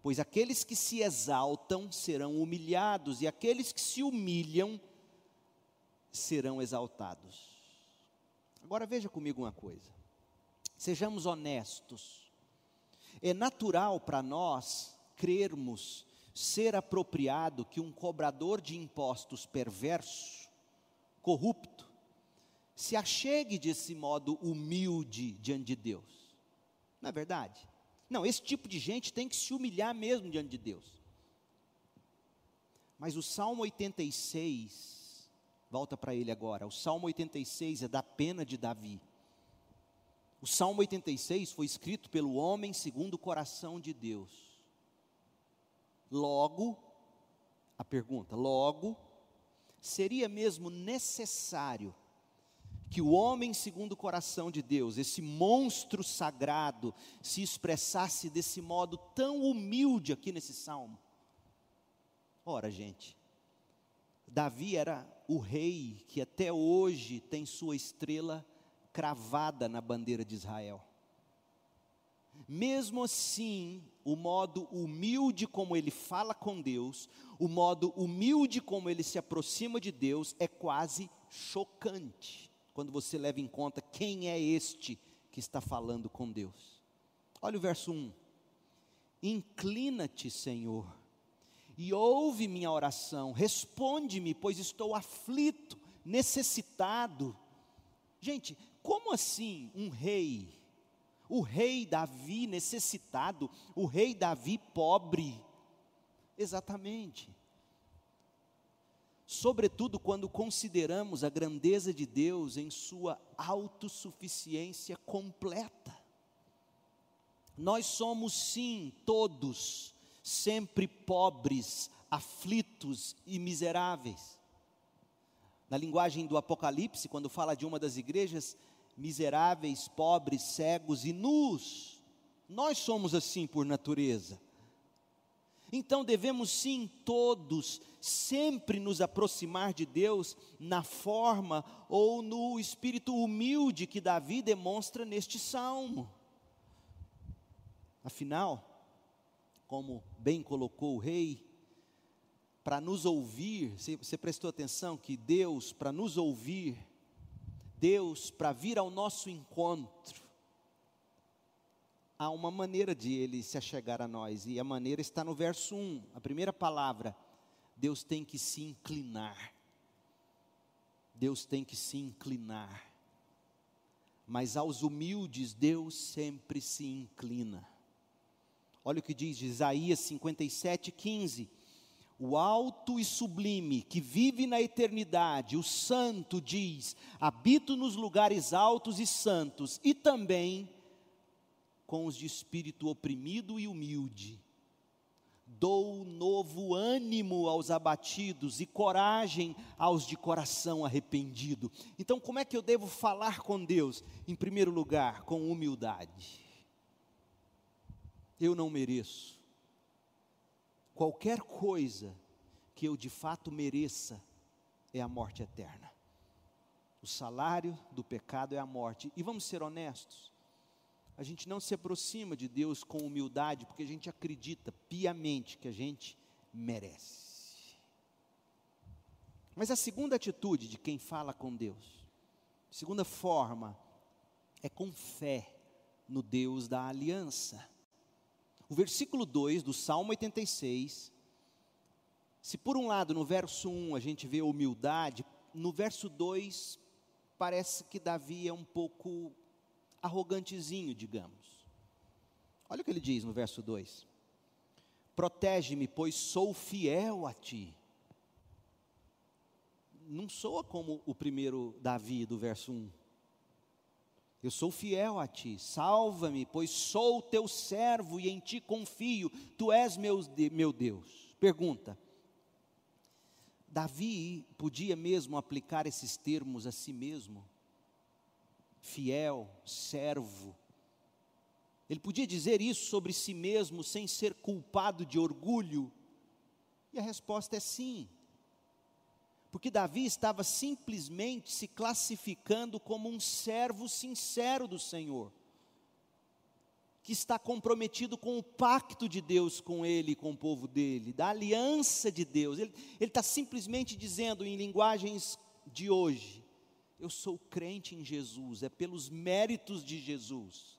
pois aqueles que se exaltam serão humilhados e aqueles que se humilham serão exaltados. Agora veja comigo uma coisa. Sejamos honestos. É natural para nós crermos ser apropriado que um cobrador de impostos perverso, corrupto, se achegue desse modo humilde diante de Deus. Não é verdade? Não, esse tipo de gente tem que se humilhar mesmo diante de Deus. Mas o Salmo 86 Volta para ele agora. O Salmo 86 é da pena de Davi. O Salmo 86 foi escrito pelo homem segundo o coração de Deus. Logo, a pergunta, logo, seria mesmo necessário que o homem segundo o coração de Deus, esse monstro sagrado, se expressasse desse modo tão humilde aqui nesse salmo? Ora, gente, Davi era o rei que até hoje tem sua estrela cravada na bandeira de Israel. Mesmo assim, o modo humilde como ele fala com Deus, o modo humilde como ele se aproxima de Deus é quase chocante, quando você leva em conta quem é este que está falando com Deus. Olha o verso 1: Inclina-te, Senhor, e ouve minha oração, responde-me, pois estou aflito, necessitado. Gente, como assim um rei, o rei Davi necessitado, o rei Davi pobre? Exatamente. Sobretudo quando consideramos a grandeza de Deus em sua autossuficiência completa. Nós somos, sim, todos, sempre pobres, aflitos e miseráveis. Na linguagem do Apocalipse, quando fala de uma das igrejas, miseráveis, pobres, cegos e nus, nós somos assim por natureza. Então devemos sim todos sempre nos aproximar de Deus na forma ou no espírito humilde que Davi demonstra neste salmo. Afinal, como bem colocou o rei, para nos ouvir, você prestou atenção que Deus, para nos ouvir, Deus, para vir ao nosso encontro, há uma maneira de ele se achegar a nós, e a maneira está no verso 1, a primeira palavra. Deus tem que se inclinar. Deus tem que se inclinar. Mas aos humildes, Deus sempre se inclina. Olha o que diz Isaías 57, 15. O alto e sublime, que vive na eternidade, o santo diz: habito nos lugares altos e santos, e também com os de espírito oprimido e humilde. Dou novo ânimo aos abatidos e coragem aos de coração arrependido. Então, como é que eu devo falar com Deus? Em primeiro lugar, com humildade. Eu não mereço. Qualquer coisa que eu de fato mereça é a morte eterna. O salário do pecado é a morte. E vamos ser honestos a gente não se aproxima de Deus com humildade, porque a gente acredita piamente que a gente merece. Mas a segunda atitude de quem fala com Deus, segunda forma, é com fé no Deus da aliança. O versículo 2 do Salmo 86, se por um lado no verso 1 a gente vê humildade, no verso 2 parece que Davi é um pouco arrogantezinho, digamos. Olha o que ele diz no verso 2: Protege-me, pois sou fiel a ti. Não soa como o primeiro Davi do verso 1. Eu sou fiel a ti, salva-me, pois sou teu servo e em ti confio, tu és meu, meu Deus. Pergunta: Davi podia mesmo aplicar esses termos a si mesmo? Fiel, servo. Ele podia dizer isso sobre si mesmo sem ser culpado de orgulho? E a resposta é sim. Porque Davi estava simplesmente se classificando como um servo sincero do Senhor, que está comprometido com o pacto de Deus com ele com o povo dele, da aliança de Deus. Ele, ele está simplesmente dizendo, em linguagens de hoje, eu sou crente em Jesus, é pelos méritos de Jesus.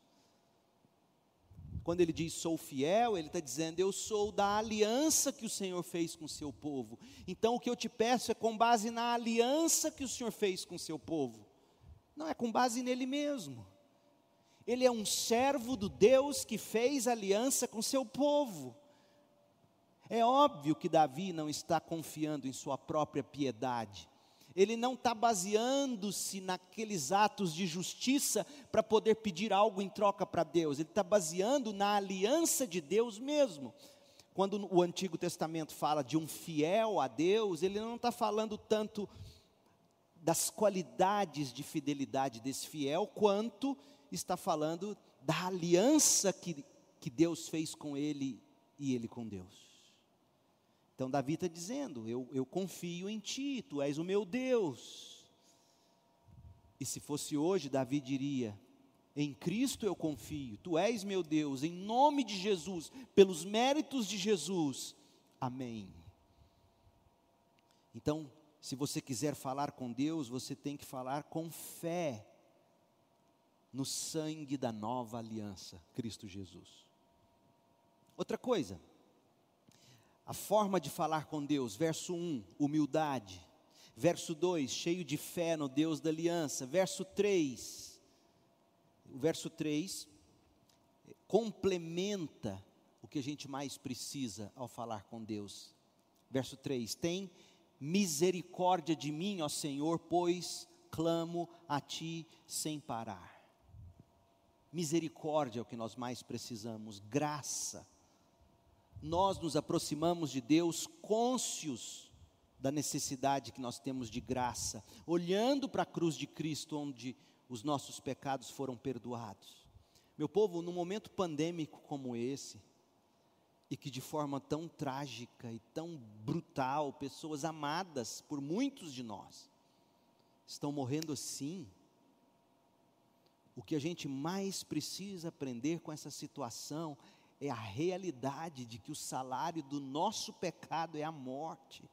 Quando ele diz sou fiel, ele está dizendo eu sou da aliança que o Senhor fez com o seu povo. Então o que eu te peço é com base na aliança que o Senhor fez com o seu povo, não é com base nele mesmo. Ele é um servo do Deus que fez aliança com seu povo. É óbvio que Davi não está confiando em sua própria piedade ele não está baseando-se naqueles atos de justiça para poder pedir algo em troca para Deus, ele está baseando na aliança de Deus mesmo. Quando o Antigo Testamento fala de um fiel a Deus, ele não está falando tanto das qualidades de fidelidade desse fiel, quanto está falando da aliança que, que Deus fez com ele e ele com Deus. Então Davi está dizendo: eu, eu confio em ti, tu és o meu Deus. E se fosse hoje, Davi diria: em Cristo eu confio, tu és meu Deus, em nome de Jesus, pelos méritos de Jesus. Amém. Então, se você quiser falar com Deus, você tem que falar com fé no sangue da nova aliança, Cristo Jesus. Outra coisa, a forma de falar com Deus, verso 1, humildade. Verso 2, cheio de fé no Deus da aliança. Verso 3, o verso 3 complementa o que a gente mais precisa ao falar com Deus. Verso 3: tem misericórdia de mim, ó Senhor, pois clamo a ti sem parar. Misericórdia é o que nós mais precisamos, graça. Nós nos aproximamos de Deus cônscios da necessidade que nós temos de graça, olhando para a cruz de Cristo, onde os nossos pecados foram perdoados. Meu povo, num momento pandêmico como esse, e que de forma tão trágica e tão brutal, pessoas amadas por muitos de nós estão morrendo assim. O que a gente mais precisa aprender com essa situação é a realidade de que o salário do nosso pecado é a morte.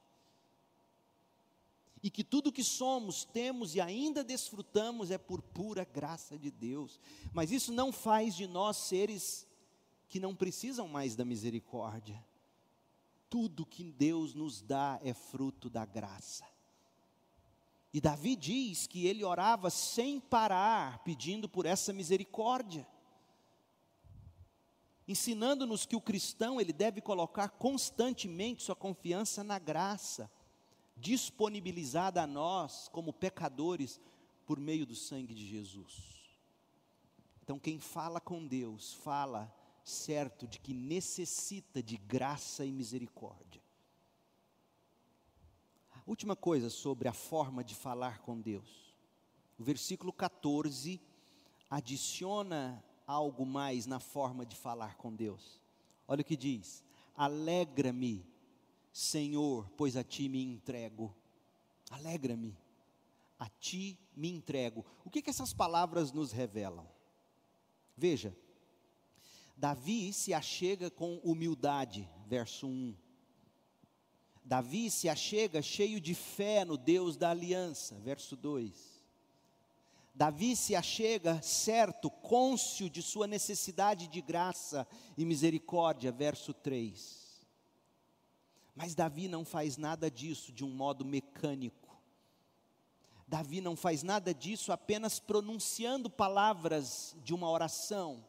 E que tudo que somos, temos e ainda desfrutamos é por pura graça de Deus. Mas isso não faz de nós seres que não precisam mais da misericórdia. Tudo que Deus nos dá é fruto da graça. E Davi diz que ele orava sem parar, pedindo por essa misericórdia. Ensinando-nos que o cristão ele deve colocar constantemente sua confiança na graça, disponibilizada a nós como pecadores por meio do sangue de Jesus. Então, quem fala com Deus, fala certo de que necessita de graça e misericórdia. Última coisa sobre a forma de falar com Deus. O versículo 14 adiciona algo mais na forma de falar com Deus. Olha o que diz: Alegra-me, Senhor, pois a ti me entrego. Alegra-me, a ti me entrego. O que, que essas palavras nos revelam? Veja, Davi se achega com humildade, verso 1. Davi se achega cheio de fé no Deus da aliança, verso 2. Davi se achega certo, cônscio de sua necessidade de graça e misericórdia, verso 3. Mas Davi não faz nada disso de um modo mecânico. Davi não faz nada disso apenas pronunciando palavras de uma oração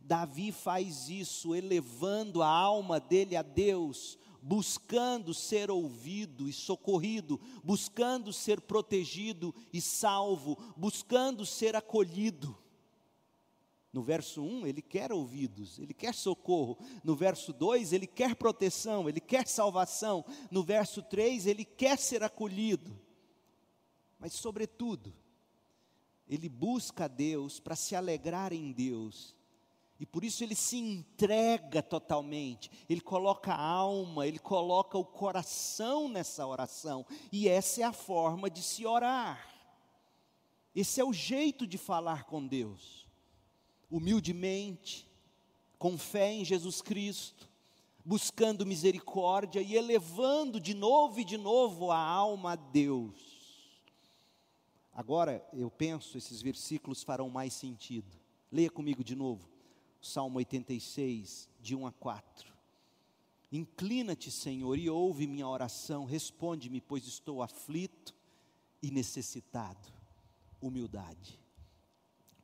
Davi faz isso, elevando a alma dele a Deus, buscando ser ouvido e socorrido, buscando ser protegido e salvo, buscando ser acolhido. No verso 1, ele quer ouvidos, ele quer socorro. No verso 2, ele quer proteção, ele quer salvação. No verso 3, ele quer ser acolhido. Mas, sobretudo, ele busca a Deus para se alegrar em Deus e por isso ele se entrega totalmente, ele coloca a alma, ele coloca o coração nessa oração, e essa é a forma de se orar. Esse é o jeito de falar com Deus. Humildemente, com fé em Jesus Cristo, buscando misericórdia e elevando de novo e de novo a alma a Deus. Agora, eu penso, esses versículos farão mais sentido. Leia comigo de novo. Salmo 86, de 1 a 4. Inclina-te, Senhor, e ouve minha oração, responde-me, pois estou aflito e necessitado. Humildade.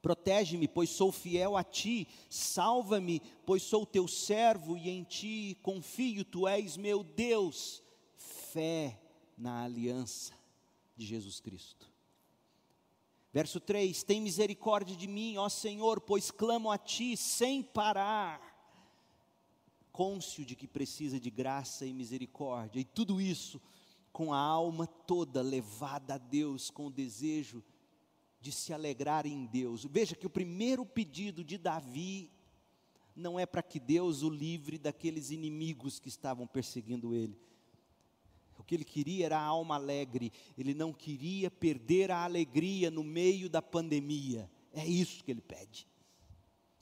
Protege-me, pois sou fiel a ti. Salva-me, pois sou teu servo e em ti confio, tu és meu Deus. Fé na aliança de Jesus Cristo. Verso 3: Tem misericórdia de mim, ó Senhor, pois clamo a ti sem parar. Cônscio de que precisa de graça e misericórdia, e tudo isso com a alma toda levada a Deus, com o desejo de se alegrar em Deus. Veja que o primeiro pedido de Davi não é para que Deus o livre daqueles inimigos que estavam perseguindo ele o que ele queria era a alma alegre, ele não queria perder a alegria no meio da pandemia. É isso que ele pede.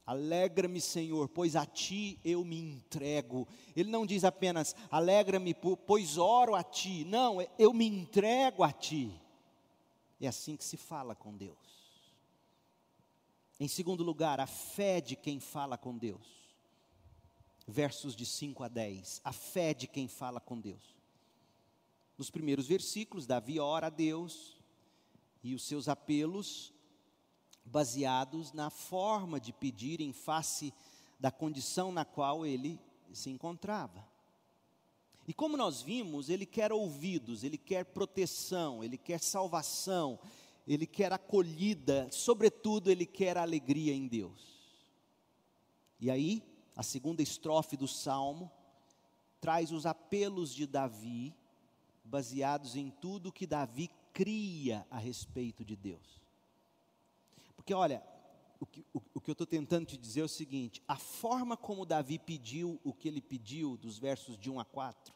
Alegra-me, Senhor, pois a ti eu me entrego. Ele não diz apenas, alegra-me, pois oro a ti. Não, é, eu me entrego a ti. É assim que se fala com Deus. Em segundo lugar, a fé de quem fala com Deus. Versos de 5 a 10. A fé de quem fala com Deus. Nos primeiros versículos, Davi ora a Deus e os seus apelos baseados na forma de pedir em face da condição na qual ele se encontrava. E como nós vimos, ele quer ouvidos, ele quer proteção, ele quer salvação, ele quer acolhida, sobretudo, ele quer alegria em Deus. E aí, a segunda estrofe do salmo traz os apelos de Davi, baseados em tudo que Davi cria a respeito de Deus. Porque olha, o que, o, o que eu estou tentando te dizer é o seguinte: a forma como Davi pediu o que ele pediu, dos versos de 1 a 4,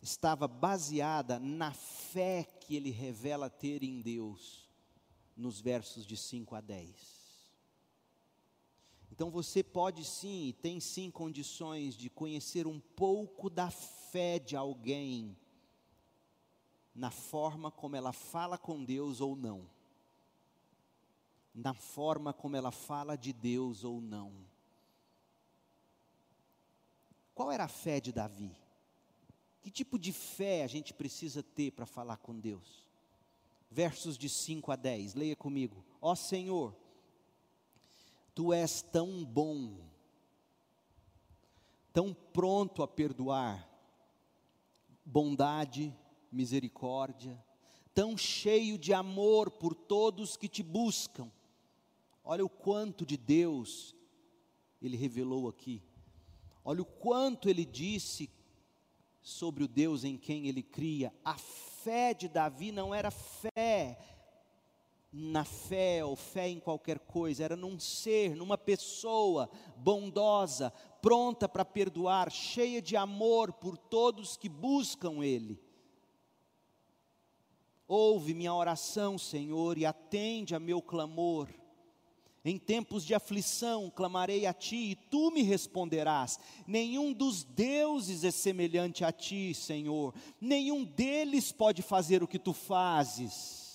estava baseada na fé que ele revela ter em Deus, nos versos de 5 a 10. Então você pode sim, e tem sim condições de conhecer um pouco da fé de alguém, na forma como ela fala com Deus ou não na forma como ela fala de Deus ou não. Qual era a fé de Davi? Que tipo de fé a gente precisa ter para falar com Deus? Versos de 5 a 10, leia comigo. Ó Senhor, tu és tão bom, tão pronto a perdoar, bondade, misericórdia, tão cheio de amor por todos que te buscam. Olha o quanto de Deus ele revelou aqui. Olha o quanto ele disse sobre o Deus em quem ele cria. A fé de Davi não era fé na fé ou fé em qualquer coisa, era num ser, numa pessoa bondosa, pronta para perdoar, cheia de amor por todos que buscam Ele. Ouve minha oração, Senhor, e atende a meu clamor. Em tempos de aflição clamarei a ti e tu me responderás. Nenhum dos deuses é semelhante a ti, Senhor. Nenhum deles pode fazer o que tu fazes.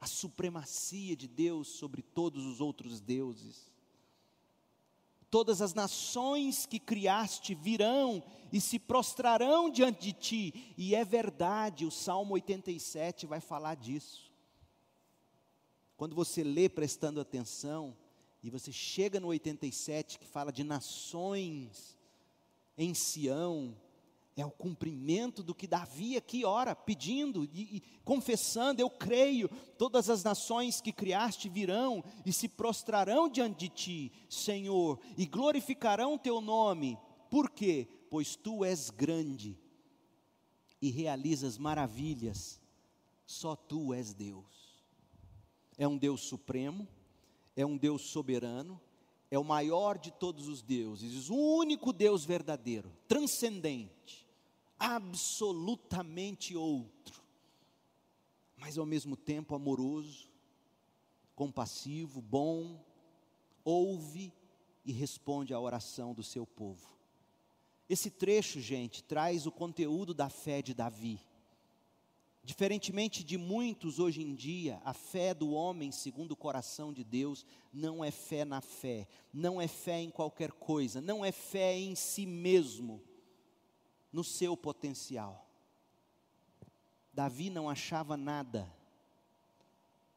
A supremacia de Deus sobre todos os outros deuses. Todas as nações que criaste virão e se prostrarão diante de ti, e é verdade, o Salmo 87 vai falar disso. Quando você lê prestando atenção, e você chega no 87 que fala de nações em Sião, é o cumprimento do que Davi aqui ora, pedindo e, e, confessando: Eu creio, todas as nações que criaste virão e se prostrarão diante de ti, Senhor, e glorificarão teu nome. Por quê? Pois tu és grande e realizas maravilhas, só tu és Deus é um Deus supremo, é um Deus soberano, é o maior de todos os deuses, o único Deus verdadeiro, transcendente, absolutamente outro, mas ao mesmo tempo amoroso, compassivo, bom, ouve e responde à oração do seu povo. Esse trecho, gente, traz o conteúdo da fé de Davi. Diferentemente de muitos hoje em dia, a fé do homem, segundo o coração de Deus, não é fé na fé, não é fé em qualquer coisa, não é fé em si mesmo, no seu potencial. Davi não achava nada,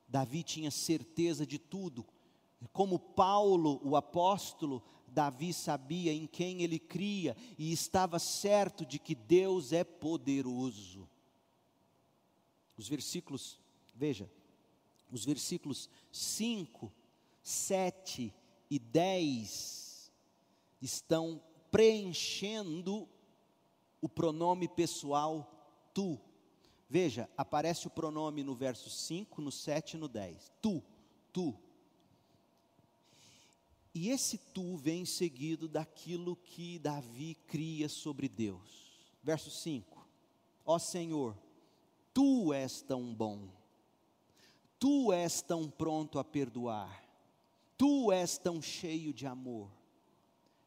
Davi tinha certeza de tudo, como Paulo, o apóstolo, Davi sabia em quem ele cria e estava certo de que Deus é poderoso. Os versículos, veja, os versículos 5, 7 e 10 estão preenchendo o pronome pessoal tu. Veja, aparece o pronome no verso 5, no 7 e no 10. Tu, tu. E esse tu vem seguido daquilo que Davi cria sobre Deus. Verso 5: Ó Senhor, Tu és tão bom, Tu és tão pronto a perdoar, Tu és tão cheio de amor.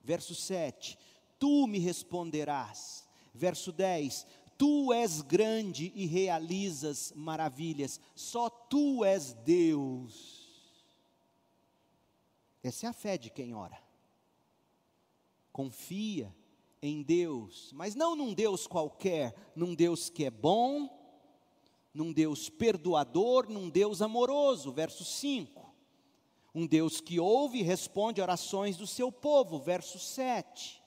Verso 7: Tu me responderás. Verso 10: Tu és grande e realizas maravilhas, só Tu és Deus. Essa é a fé de quem ora. Confia em Deus, mas não num Deus qualquer, num Deus que é bom, num Deus perdoador, num Deus amoroso. Verso 5. Um Deus que ouve e responde orações do seu povo. Verso 7.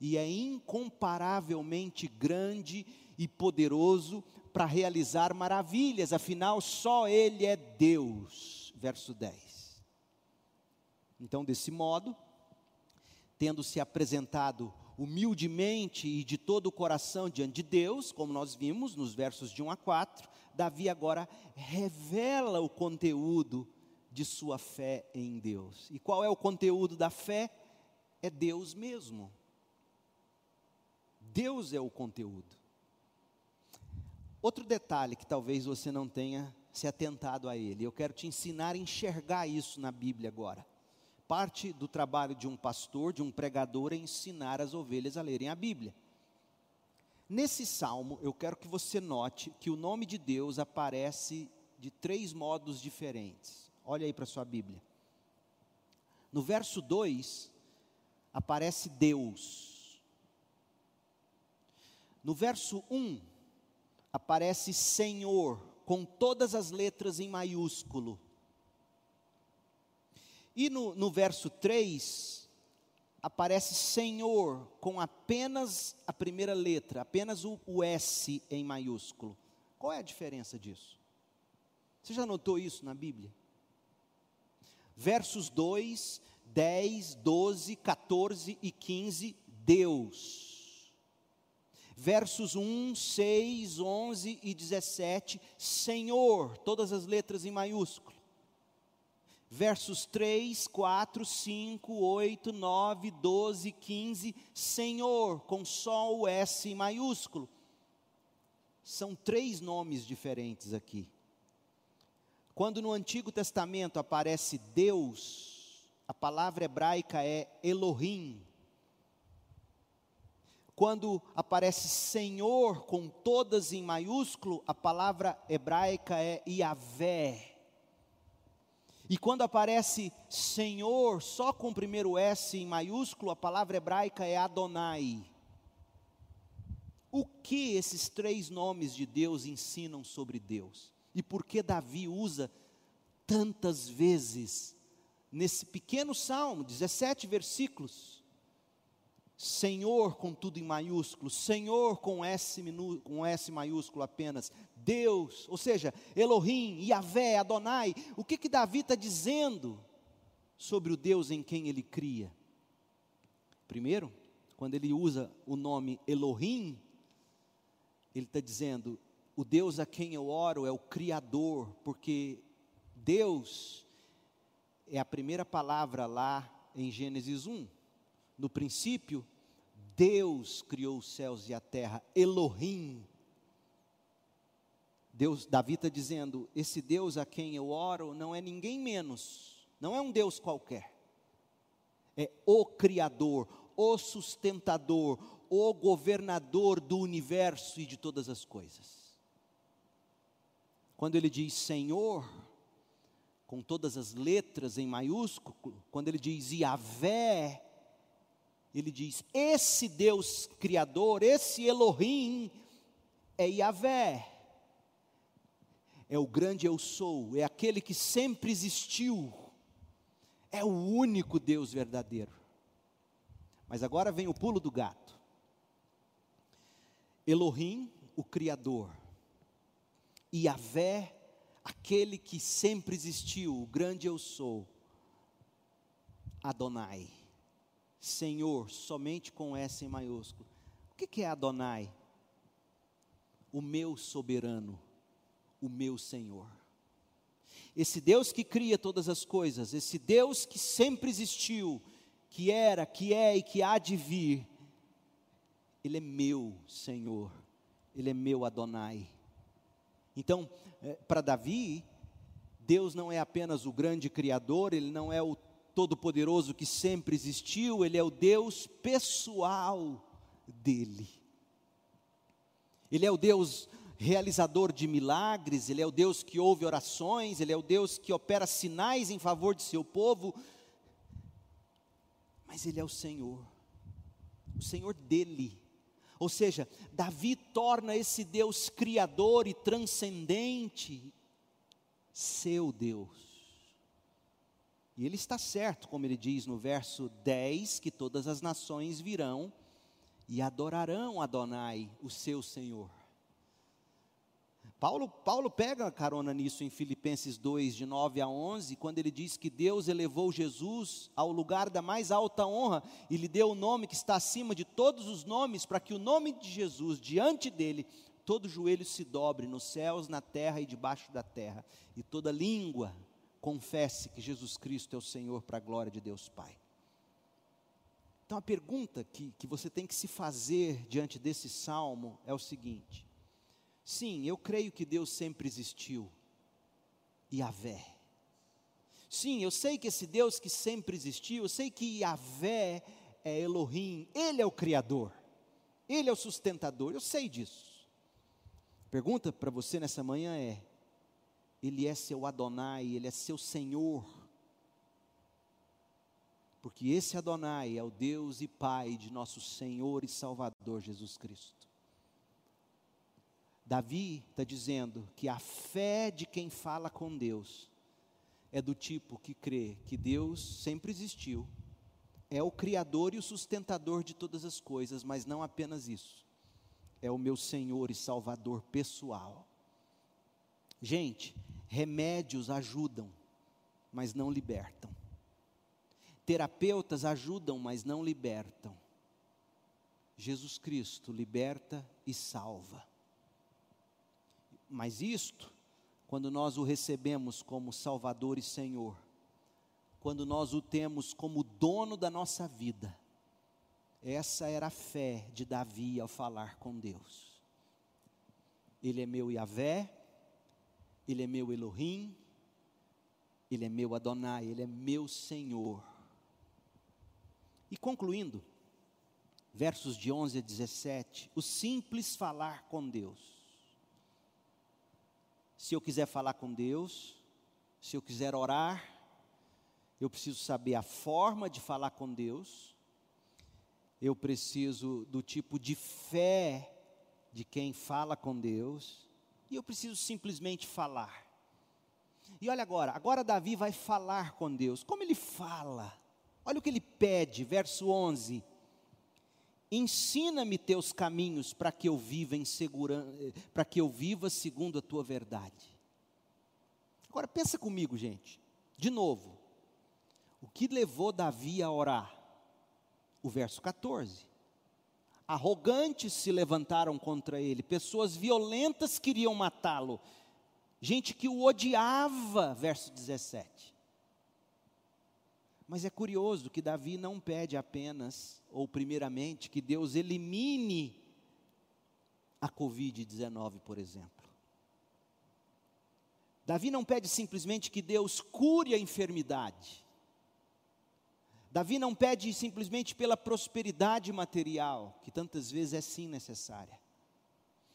E é incomparavelmente grande e poderoso para realizar maravilhas, afinal, só Ele é Deus. Verso 10. Então, desse modo, tendo se apresentado humildemente e de todo o coração diante de Deus, como nós vimos nos versos de 1 a 4, Davi agora revela o conteúdo de sua fé em Deus. E qual é o conteúdo da fé? É Deus mesmo. Deus é o conteúdo. Outro detalhe que talvez você não tenha se atentado a ele, eu quero te ensinar a enxergar isso na Bíblia agora. Parte do trabalho de um pastor, de um pregador, é ensinar as ovelhas a lerem a Bíblia. Nesse salmo, eu quero que você note que o nome de Deus aparece de três modos diferentes. Olha aí para sua Bíblia. No verso 2, aparece Deus. No verso 1, um, aparece Senhor, com todas as letras em maiúsculo. E no, no verso 3, aparece Senhor com apenas a primeira letra, apenas o, o, S em maiúsculo. Qual é a diferença disso? Você já notou isso na Bíblia? Versos 2, 10, 12, 14 e 15, Deus. Versos 1, 6, 11 e 17, Senhor, todas as letras em maiúsculo versos 3, 4, 5, 8, 9, 12, 15, Senhor, com só o S maiúsculo. São três nomes diferentes aqui. Quando no Antigo Testamento aparece Deus, a palavra hebraica é Elohim. Quando aparece Senhor com todas em maiúsculo, a palavra hebraica é Yahvé. E quando aparece Senhor, só com o primeiro S em maiúsculo, a palavra hebraica é Adonai. O que esses três nomes de Deus ensinam sobre Deus? E por que Davi usa tantas vezes nesse pequeno salmo, 17 versículos? Senhor com tudo em maiúsculo, Senhor com S, minu, com S maiúsculo apenas, Deus, ou seja, Elohim, Yahvé, Adonai. O que que Davi está dizendo sobre o Deus em quem ele cria? Primeiro, quando ele usa o nome Elohim, ele está dizendo: o Deus a quem eu oro é o Criador, porque Deus é a primeira palavra lá em Gênesis 1. No princípio, Deus criou os céus e a terra, Elohim. Deus, Davi está dizendo: esse Deus a quem eu oro não é ninguém menos, não é um Deus qualquer, é o Criador, o sustentador, o governador do universo e de todas as coisas. Quando ele diz Senhor, com todas as letras em maiúsculo, quando ele diz Yahvé, ele diz: esse Deus Criador, esse Elohim, é Yahvé. É o grande eu sou, é aquele que sempre existiu, é o único Deus verdadeiro. Mas agora vem o pulo do gato. Elohim, o Criador, Yahvé, aquele que sempre existiu, o grande eu sou, Adonai Senhor, somente com S em maiúsculo. O que é Adonai? O meu soberano, o meu Senhor. Esse Deus que cria todas as coisas, esse Deus que sempre existiu, que era, que é e que há de vir, Ele é meu Senhor, Ele é meu Adonai. Então, é, para Davi, Deus não é apenas o grande Criador, Ele não é o Todo-Poderoso que sempre existiu, Ele é o Deus pessoal dele. Ele é o Deus realizador de milagres, Ele é o Deus que ouve orações, Ele é o Deus que opera sinais em favor de seu povo, mas Ele é o Senhor, o Senhor dele. Ou seja, Davi torna esse Deus criador e transcendente seu Deus. E ele está certo, como ele diz no verso 10, que todas as nações virão e adorarão Adonai, o seu Senhor. Paulo, Paulo pega carona nisso em Filipenses 2, de 9 a 11, quando ele diz que Deus elevou Jesus ao lugar da mais alta honra e lhe deu o nome que está acima de todos os nomes, para que o nome de Jesus, diante dele, todo joelho se dobre nos céus, na terra e debaixo da terra, e toda língua confesse que Jesus Cristo é o Senhor, para a glória de Deus Pai. Então a pergunta que, que você tem que se fazer diante desse salmo é o seguinte: Sim, eu creio que Deus sempre existiu. Yahvé. Sim, eu sei que esse Deus que sempre existiu, eu sei que Yahvé é Elohim, Ele é o Criador, Ele é o sustentador, eu sei disso. Pergunta para você nessa manhã é: Ele é seu Adonai, Ele é seu Senhor? Porque esse Adonai é o Deus e Pai de nosso Senhor e Salvador Jesus Cristo. Davi está dizendo que a fé de quem fala com Deus é do tipo que crê que Deus sempre existiu, é o Criador e o sustentador de todas as coisas, mas não apenas isso, é o meu Senhor e Salvador pessoal. Gente, remédios ajudam, mas não libertam. Terapeutas ajudam, mas não libertam. Jesus Cristo liberta e salva. Mas isto, quando nós o recebemos como Salvador e Senhor, quando nós o temos como dono da nossa vida, essa era a fé de Davi ao falar com Deus. Ele é meu Yahvé, ele é meu Elohim, ele é meu Adonai, ele é meu Senhor. E concluindo, versos de 11 a 17, o simples falar com Deus. Se eu quiser falar com Deus, se eu quiser orar, eu preciso saber a forma de falar com Deus, eu preciso do tipo de fé de quem fala com Deus, e eu preciso simplesmente falar. E olha agora, agora Davi vai falar com Deus. Como ele fala? Olha o que ele pede, verso 11. Ensina-me teus caminhos para que eu viva em segurança, para que eu viva segundo a tua verdade. Agora pensa comigo, gente. De novo. O que levou Davi a orar? O verso 14. Arrogantes se levantaram contra ele, pessoas violentas queriam matá-lo, gente que o odiava, verso 17. Mas é curioso que Davi não pede apenas, ou primeiramente, que Deus elimine a Covid-19, por exemplo. Davi não pede simplesmente que Deus cure a enfermidade. Davi não pede simplesmente pela prosperidade material, que tantas vezes é sim necessária.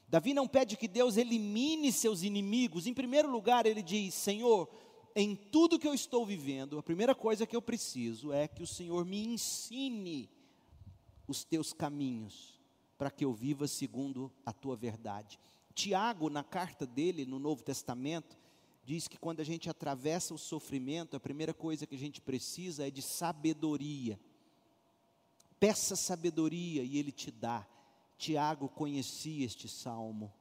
Davi não pede que Deus elimine seus inimigos. Em primeiro lugar, ele diz: Senhor, em tudo que eu estou vivendo, a primeira coisa que eu preciso é que o Senhor me ensine os teus caminhos, para que eu viva segundo a tua verdade. Tiago, na carta dele no Novo Testamento, diz que quando a gente atravessa o sofrimento, a primeira coisa que a gente precisa é de sabedoria. Peça sabedoria e ele te dá. Tiago conhecia este salmo.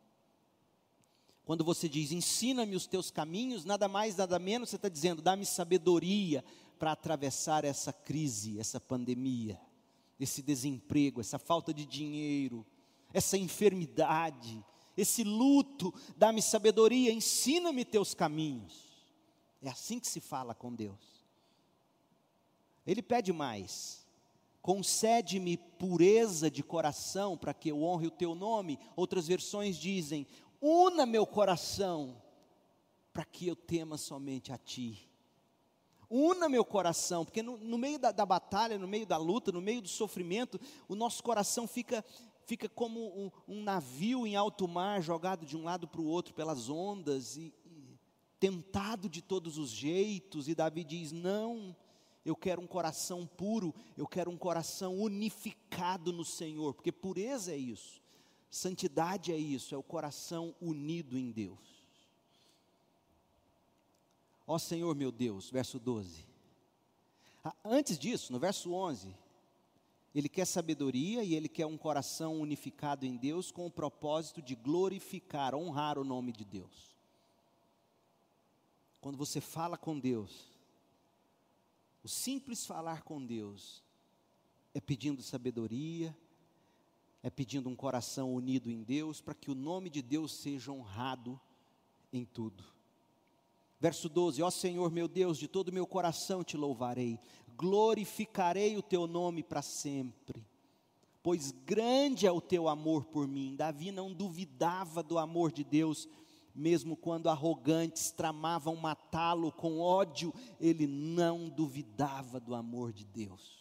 Quando você diz, ensina-me os teus caminhos, nada mais, nada menos, você está dizendo, dá-me sabedoria para atravessar essa crise, essa pandemia, esse desemprego, essa falta de dinheiro, essa enfermidade, esse luto, dá-me sabedoria, ensina-me teus caminhos. É assim que se fala com Deus. Ele pede mais, concede-me pureza de coração para que eu honre o teu nome. Outras versões dizem: una meu coração para que eu tema somente a Ti. Una meu coração, porque no, no meio da, da, batalha, no meio da luta, no meio do sofrimento, o nosso coração fica, fica como um, um navio em alto mar, jogado de um lado para o outro pelas ondas, e, e tentado de todos os jeitos, e Davi diz: Não, eu quero um coração puro, eu quero um coração unificado no Senhor, porque pureza é isso. Santidade é isso, é o coração unido em Deus. Ó Senhor meu Deus, verso 12. Ah, antes disso, no verso 11, Ele quer sabedoria e ele quer um coração unificado em Deus com o propósito de glorificar, honrar o nome de Deus. Quando você fala com Deus, o simples falar com Deus é pedindo sabedoria, é pedindo um coração unido em Deus, para que o nome de Deus seja honrado em tudo. Verso 12: Ó Senhor meu Deus, de todo o meu coração te louvarei, glorificarei o teu nome para sempre, pois grande é o teu amor por mim. Davi não duvidava do amor de Deus, mesmo quando arrogantes tramavam matá-lo com ódio, ele não duvidava do amor de Deus.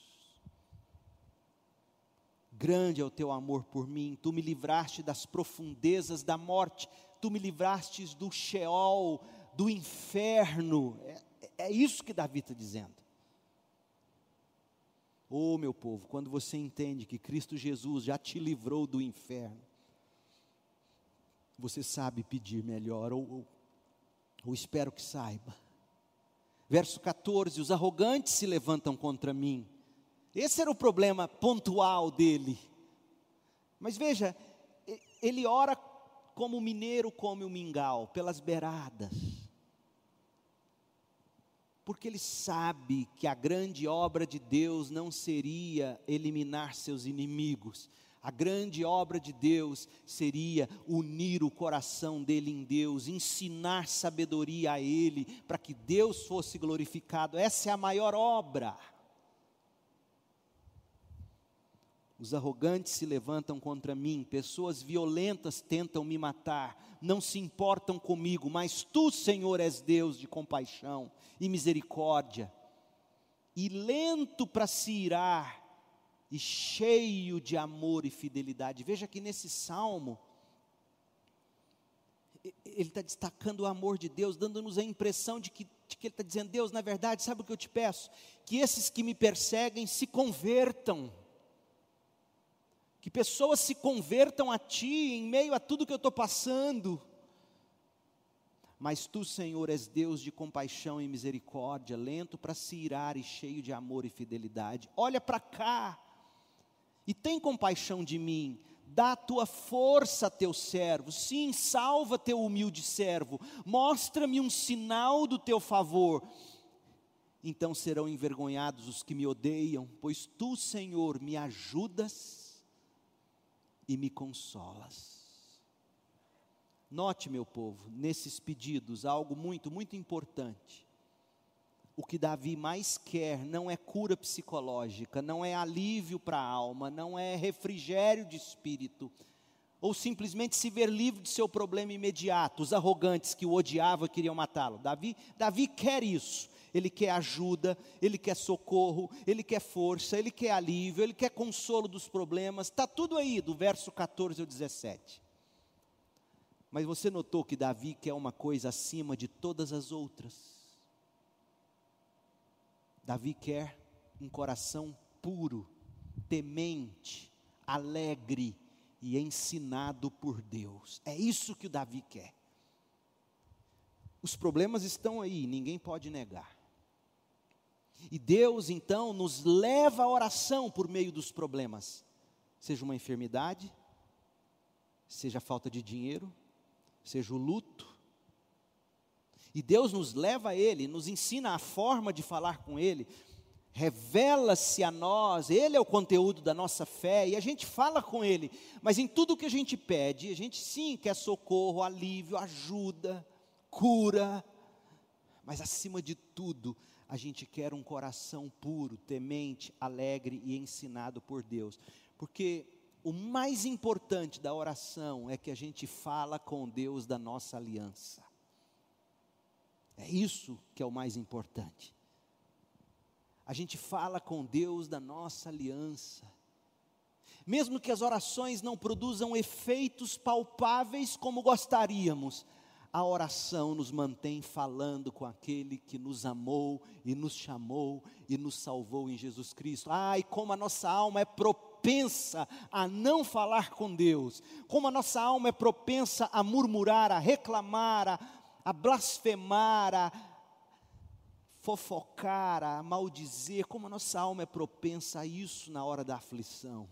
Grande é o teu amor por mim, tu me livraste das profundezas da morte, tu me livrastes do Sheol, do inferno. É, é isso que Davi está dizendo. Oh, meu povo, quando você entende que Cristo Jesus já te livrou do inferno, você sabe pedir melhor, ou, ou, ou espero que saiba. Verso 14: Os arrogantes se levantam contra mim. Esse era o problema pontual dele. Mas veja, ele ora como o mineiro come o mingau, pelas beiradas porque ele sabe que a grande obra de Deus não seria eliminar seus inimigos, a grande obra de Deus seria unir o coração dele em Deus, ensinar sabedoria a ele, para que Deus fosse glorificado. Essa é a maior obra. Os arrogantes se levantam contra mim, pessoas violentas tentam me matar, não se importam comigo, mas tu, Senhor, és Deus de compaixão e misericórdia, e lento para se irar, e cheio de amor e fidelidade. Veja que nesse salmo, ele está destacando o amor de Deus, dando-nos a impressão de que, de que ele está dizendo: Deus, na verdade, sabe o que eu te peço? Que esses que me perseguem se convertam que pessoas se convertam a Ti em meio a tudo que eu estou passando. Mas Tu, Senhor, és Deus de compaixão e misericórdia, lento para se irar e cheio de amor e fidelidade. Olha para cá e tem compaixão de mim. Dá a tua força a teu servo, sim, salva teu humilde servo, mostra-me um sinal do teu favor. Então serão envergonhados os que me odeiam, pois tu, Senhor, me ajudas e me consolas. Note, meu povo, nesses pedidos, algo muito, muito importante. O que Davi mais quer não é cura psicológica, não é alívio para a alma, não é refrigério de espírito, ou simplesmente se ver livre de seu problema imediato. Os arrogantes que o odiavam queriam matá-lo. Davi, Davi quer isso ele quer ajuda, ele quer socorro, ele quer força, ele quer alívio, ele quer consolo dos problemas, está tudo aí, do verso 14 ao 17. Mas você notou que Davi quer uma coisa acima de todas as outras. Davi quer um coração puro, temente, alegre e ensinado por Deus. É isso que o Davi quer. Os problemas estão aí, ninguém pode negar. E Deus então nos leva à oração por meio dos problemas, seja uma enfermidade, seja a falta de dinheiro, seja o luto. E Deus nos leva a Ele, nos ensina a forma de falar com Ele, revela-se a nós, Ele é o conteúdo da nossa fé, e a gente fala com Ele, mas em tudo que a gente pede, a gente sim quer socorro, alívio, ajuda, cura, mas acima de tudo, a gente quer um coração puro, temente, alegre e ensinado por Deus. Porque o mais importante da oração é que a gente fala com Deus da nossa aliança. É isso que é o mais importante. A gente fala com Deus da nossa aliança. Mesmo que as orações não produzam efeitos palpáveis como gostaríamos, a oração nos mantém falando com aquele que nos amou e nos chamou e nos salvou em Jesus Cristo. Ai, como a nossa alma é propensa a não falar com Deus, como a nossa alma é propensa a murmurar, a reclamar, a, a blasfemar, a fofocar, a maldizer, como a nossa alma é propensa a isso na hora da aflição.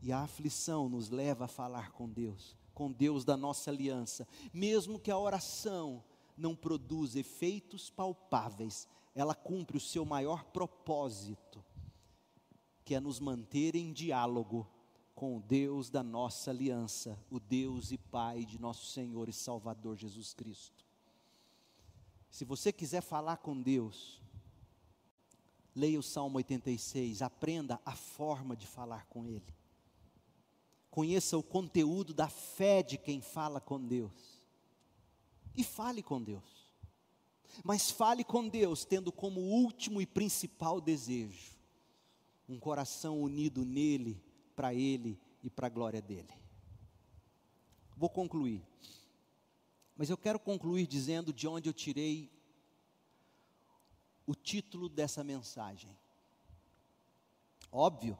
E a aflição nos leva a falar com Deus, com Deus da nossa aliança, mesmo que a oração não produza efeitos palpáveis, ela cumpre o seu maior propósito, que é nos manter em diálogo com o Deus da nossa aliança, o Deus e Pai de nosso Senhor e Salvador Jesus Cristo. Se você quiser falar com Deus, leia o Salmo 86, aprenda a forma de falar com Ele. Conheça o conteúdo da fé de quem fala com Deus. E fale com Deus. Mas fale com Deus tendo como último e principal desejo um coração unido nele para Ele e para a glória dele. Vou concluir. Mas eu quero concluir dizendo de onde eu tirei o título dessa mensagem. Óbvio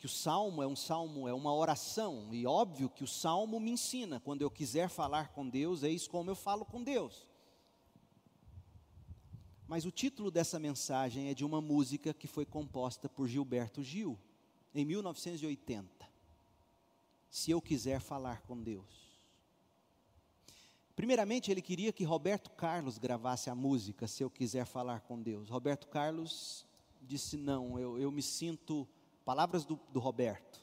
que o salmo é um salmo, é uma oração, e óbvio que o salmo me ensina, quando eu quiser falar com Deus, eis como eu falo com Deus. Mas o título dessa mensagem é de uma música que foi composta por Gilberto Gil em 1980. Se eu quiser falar com Deus. Primeiramente, ele queria que Roberto Carlos gravasse a música, Se Eu Quiser Falar com Deus. Roberto Carlos disse: Não, eu, eu me sinto, palavras do, do Roberto,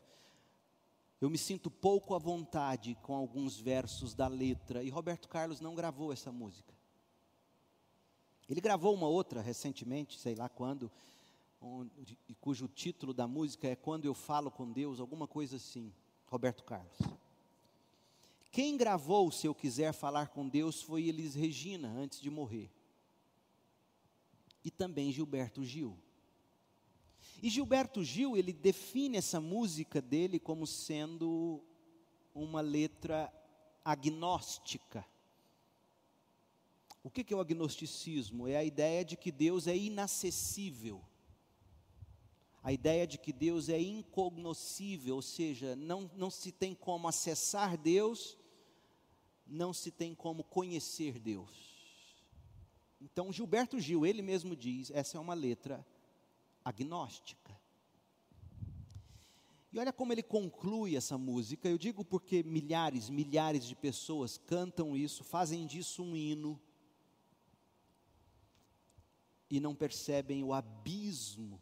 eu me sinto pouco à vontade com alguns versos da letra. E Roberto Carlos não gravou essa música. Ele gravou uma outra recentemente, sei lá quando, onde, cujo título da música é Quando Eu Falo com Deus, alguma coisa assim, Roberto Carlos. Quem gravou Se Eu Quiser Falar com Deus foi Elis Regina, antes de morrer. E também Gilberto Gil. E Gilberto Gil, ele define essa música dele como sendo uma letra agnóstica. O que é o agnosticismo? É a ideia de que Deus é inacessível a ideia de que Deus é incognoscível, ou seja, não, não se tem como acessar Deus, não se tem como conhecer Deus. Então, Gilberto Gil, ele mesmo diz: essa é uma letra agnóstica. E olha como ele conclui essa música. Eu digo porque milhares, milhares de pessoas cantam isso, fazem disso um hino, e não percebem o abismo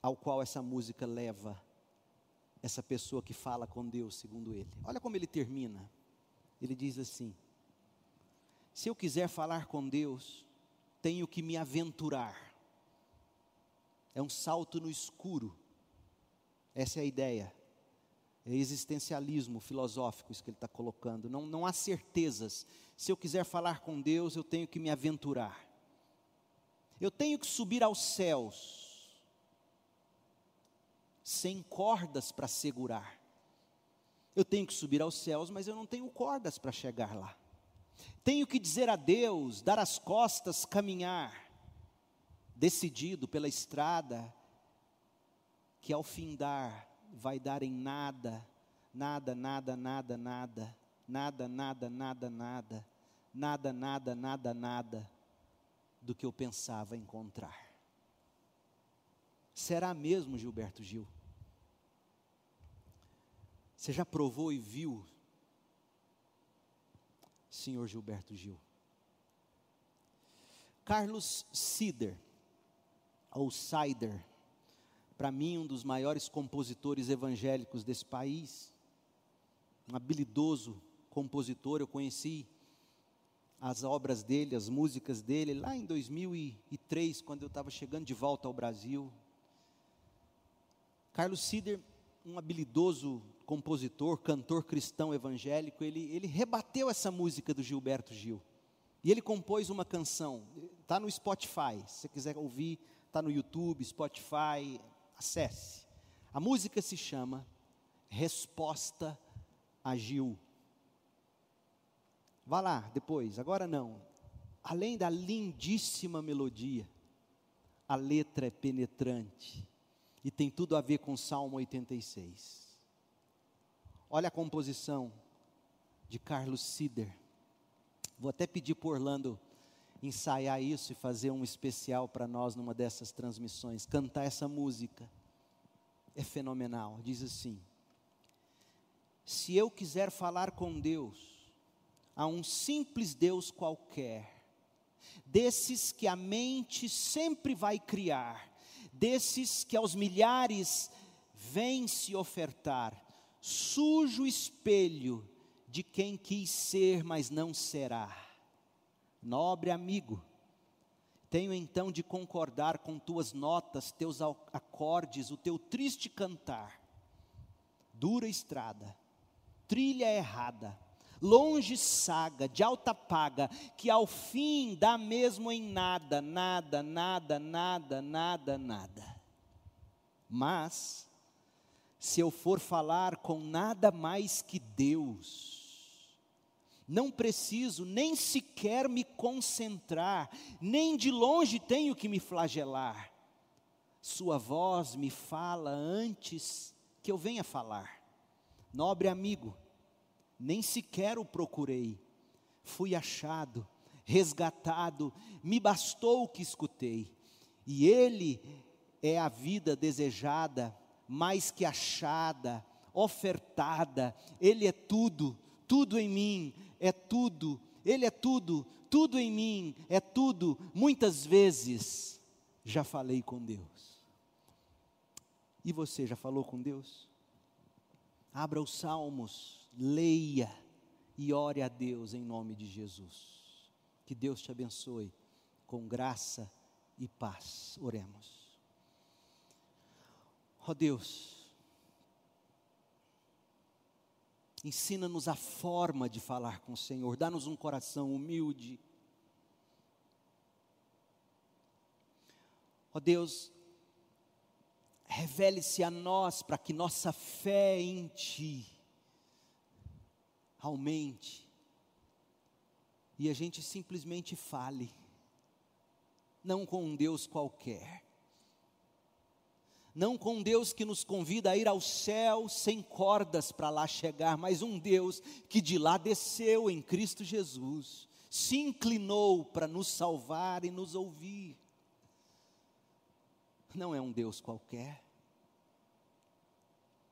ao qual essa música leva essa pessoa que fala com Deus, segundo ele. Olha como ele termina. Ele diz assim: Se eu quiser falar com Deus, tenho que me aventurar. É um salto no escuro. Essa é a ideia. É existencialismo filosófico isso que ele está colocando. Não, não há certezas. Se eu quiser falar com Deus, eu tenho que me aventurar. Eu tenho que subir aos céus sem cordas para segurar. Eu tenho que subir aos céus, mas eu não tenho cordas para chegar lá. Tenho que dizer adeus, dar as costas, caminhar, decidido pela estrada, que ao findar vai dar em nada, nada, nada, nada, nada, nada, nada, nada, nada, nada, nada, nada, nada, do que eu pensava encontrar. Será mesmo, Gilberto Gil? Você já provou e viu, senhor Gilberto Gil? Carlos Sider, ou Sider, para mim um dos maiores compositores evangélicos desse país, um habilidoso compositor, eu conheci as obras dele, as músicas dele, lá em 2003, quando eu estava chegando de volta ao Brasil. Carlos Sider, um habilidoso compositor, cantor cristão evangélico, ele, ele rebateu essa música do Gilberto Gil. E ele compôs uma canção, está no Spotify, se você quiser ouvir, está no YouTube, Spotify, acesse. A música se chama Resposta a Gil. Vá lá depois, agora não. Além da lindíssima melodia, a letra é penetrante e tem tudo a ver com Salmo 86. Olha a composição de Carlos Sider. Vou até pedir para Orlando ensaiar isso e fazer um especial para nós numa dessas transmissões, cantar essa música. É fenomenal. Diz assim: Se eu quiser falar com Deus, a um simples Deus qualquer, desses que a mente sempre vai criar, desses que aos milhares vem se ofertar, sujo espelho de quem quis ser, mas não será. Nobre amigo, tenho então de concordar com tuas notas, teus acordes, o teu triste cantar. Dura estrada, trilha errada, longe saga, de alta paga, que ao fim dá mesmo em nada, nada, nada, nada, nada, nada. Mas, se eu for falar com nada mais que Deus, não preciso nem sequer me concentrar, nem de longe tenho que me flagelar. Sua voz me fala antes que eu venha falar. Nobre amigo, nem sequer o procurei, fui achado, resgatado, me bastou o que escutei, e Ele é a vida desejada, mais que achada, ofertada, Ele é tudo, tudo em mim, é tudo, Ele é tudo, tudo em mim, é tudo. Muitas vezes já falei com Deus. E você já falou com Deus? Abra os salmos, leia e ore a Deus em nome de Jesus. Que Deus te abençoe com graça e paz. Oremos. Ó oh Deus, Ensina-nos a forma de falar com o Senhor, dá-nos um coração humilde. Ó Deus, revele-se a nós para que nossa fé em Ti aumente e a gente simplesmente fale, não com um Deus qualquer, não com Deus que nos convida a ir ao céu sem cordas para lá chegar, mas um Deus que de lá desceu em Cristo Jesus, se inclinou para nos salvar e nos ouvir. Não é um Deus qualquer,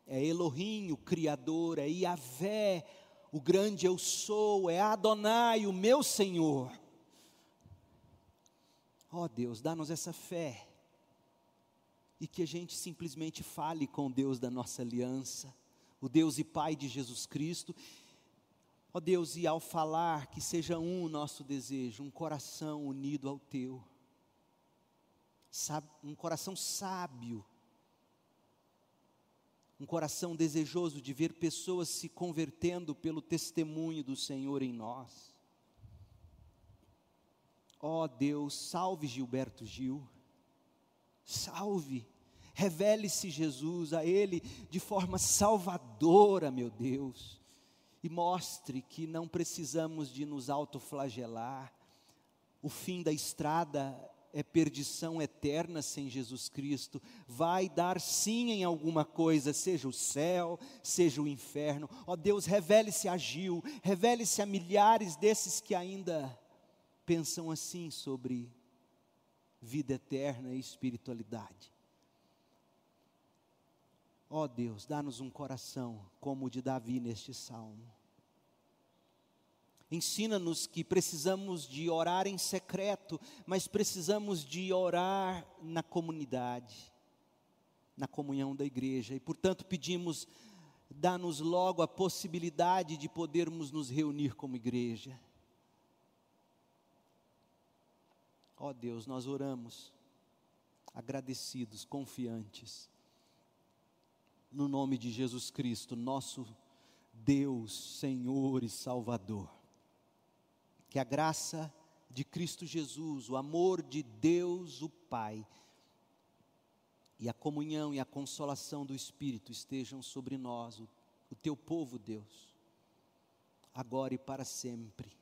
é Elohim, o Criador, é Yahvé, o grande eu sou, é Adonai, o meu Senhor. Ó oh Deus, dá-nos essa fé e que a gente simplesmente fale com Deus da nossa aliança, o Deus e Pai de Jesus Cristo. Ó Deus, e ao falar, que seja um o nosso desejo, um coração unido ao teu, um coração sábio, um coração desejoso de ver pessoas se convertendo pelo testemunho do Senhor em nós. Ó Deus, salve Gilberto Gil salve, revele-se Jesus a Ele de forma salvadora, meu Deus, e mostre que não precisamos de nos autoflagelar, o fim da estrada é perdição eterna sem Jesus Cristo, vai dar sim em alguma coisa, seja o céu, seja o inferno. Ó oh Deus, revele-se a Gil, revele-se a milhares desses que ainda pensam assim sobre vida eterna e espiritualidade. Ó oh Deus, dá-nos um coração como o de Davi neste salmo. Ensina-nos que precisamos de orar em secreto, mas precisamos de orar na comunidade, na comunhão da igreja. E portanto pedimos, dá-nos logo a possibilidade de podermos nos reunir como igreja. Ó oh Deus, nós oramos agradecidos, confiantes, no nome de Jesus Cristo, nosso Deus, Senhor e Salvador. Que a graça de Cristo Jesus, o amor de Deus, o Pai, e a comunhão e a consolação do Espírito estejam sobre nós, o, o teu povo, Deus, agora e para sempre.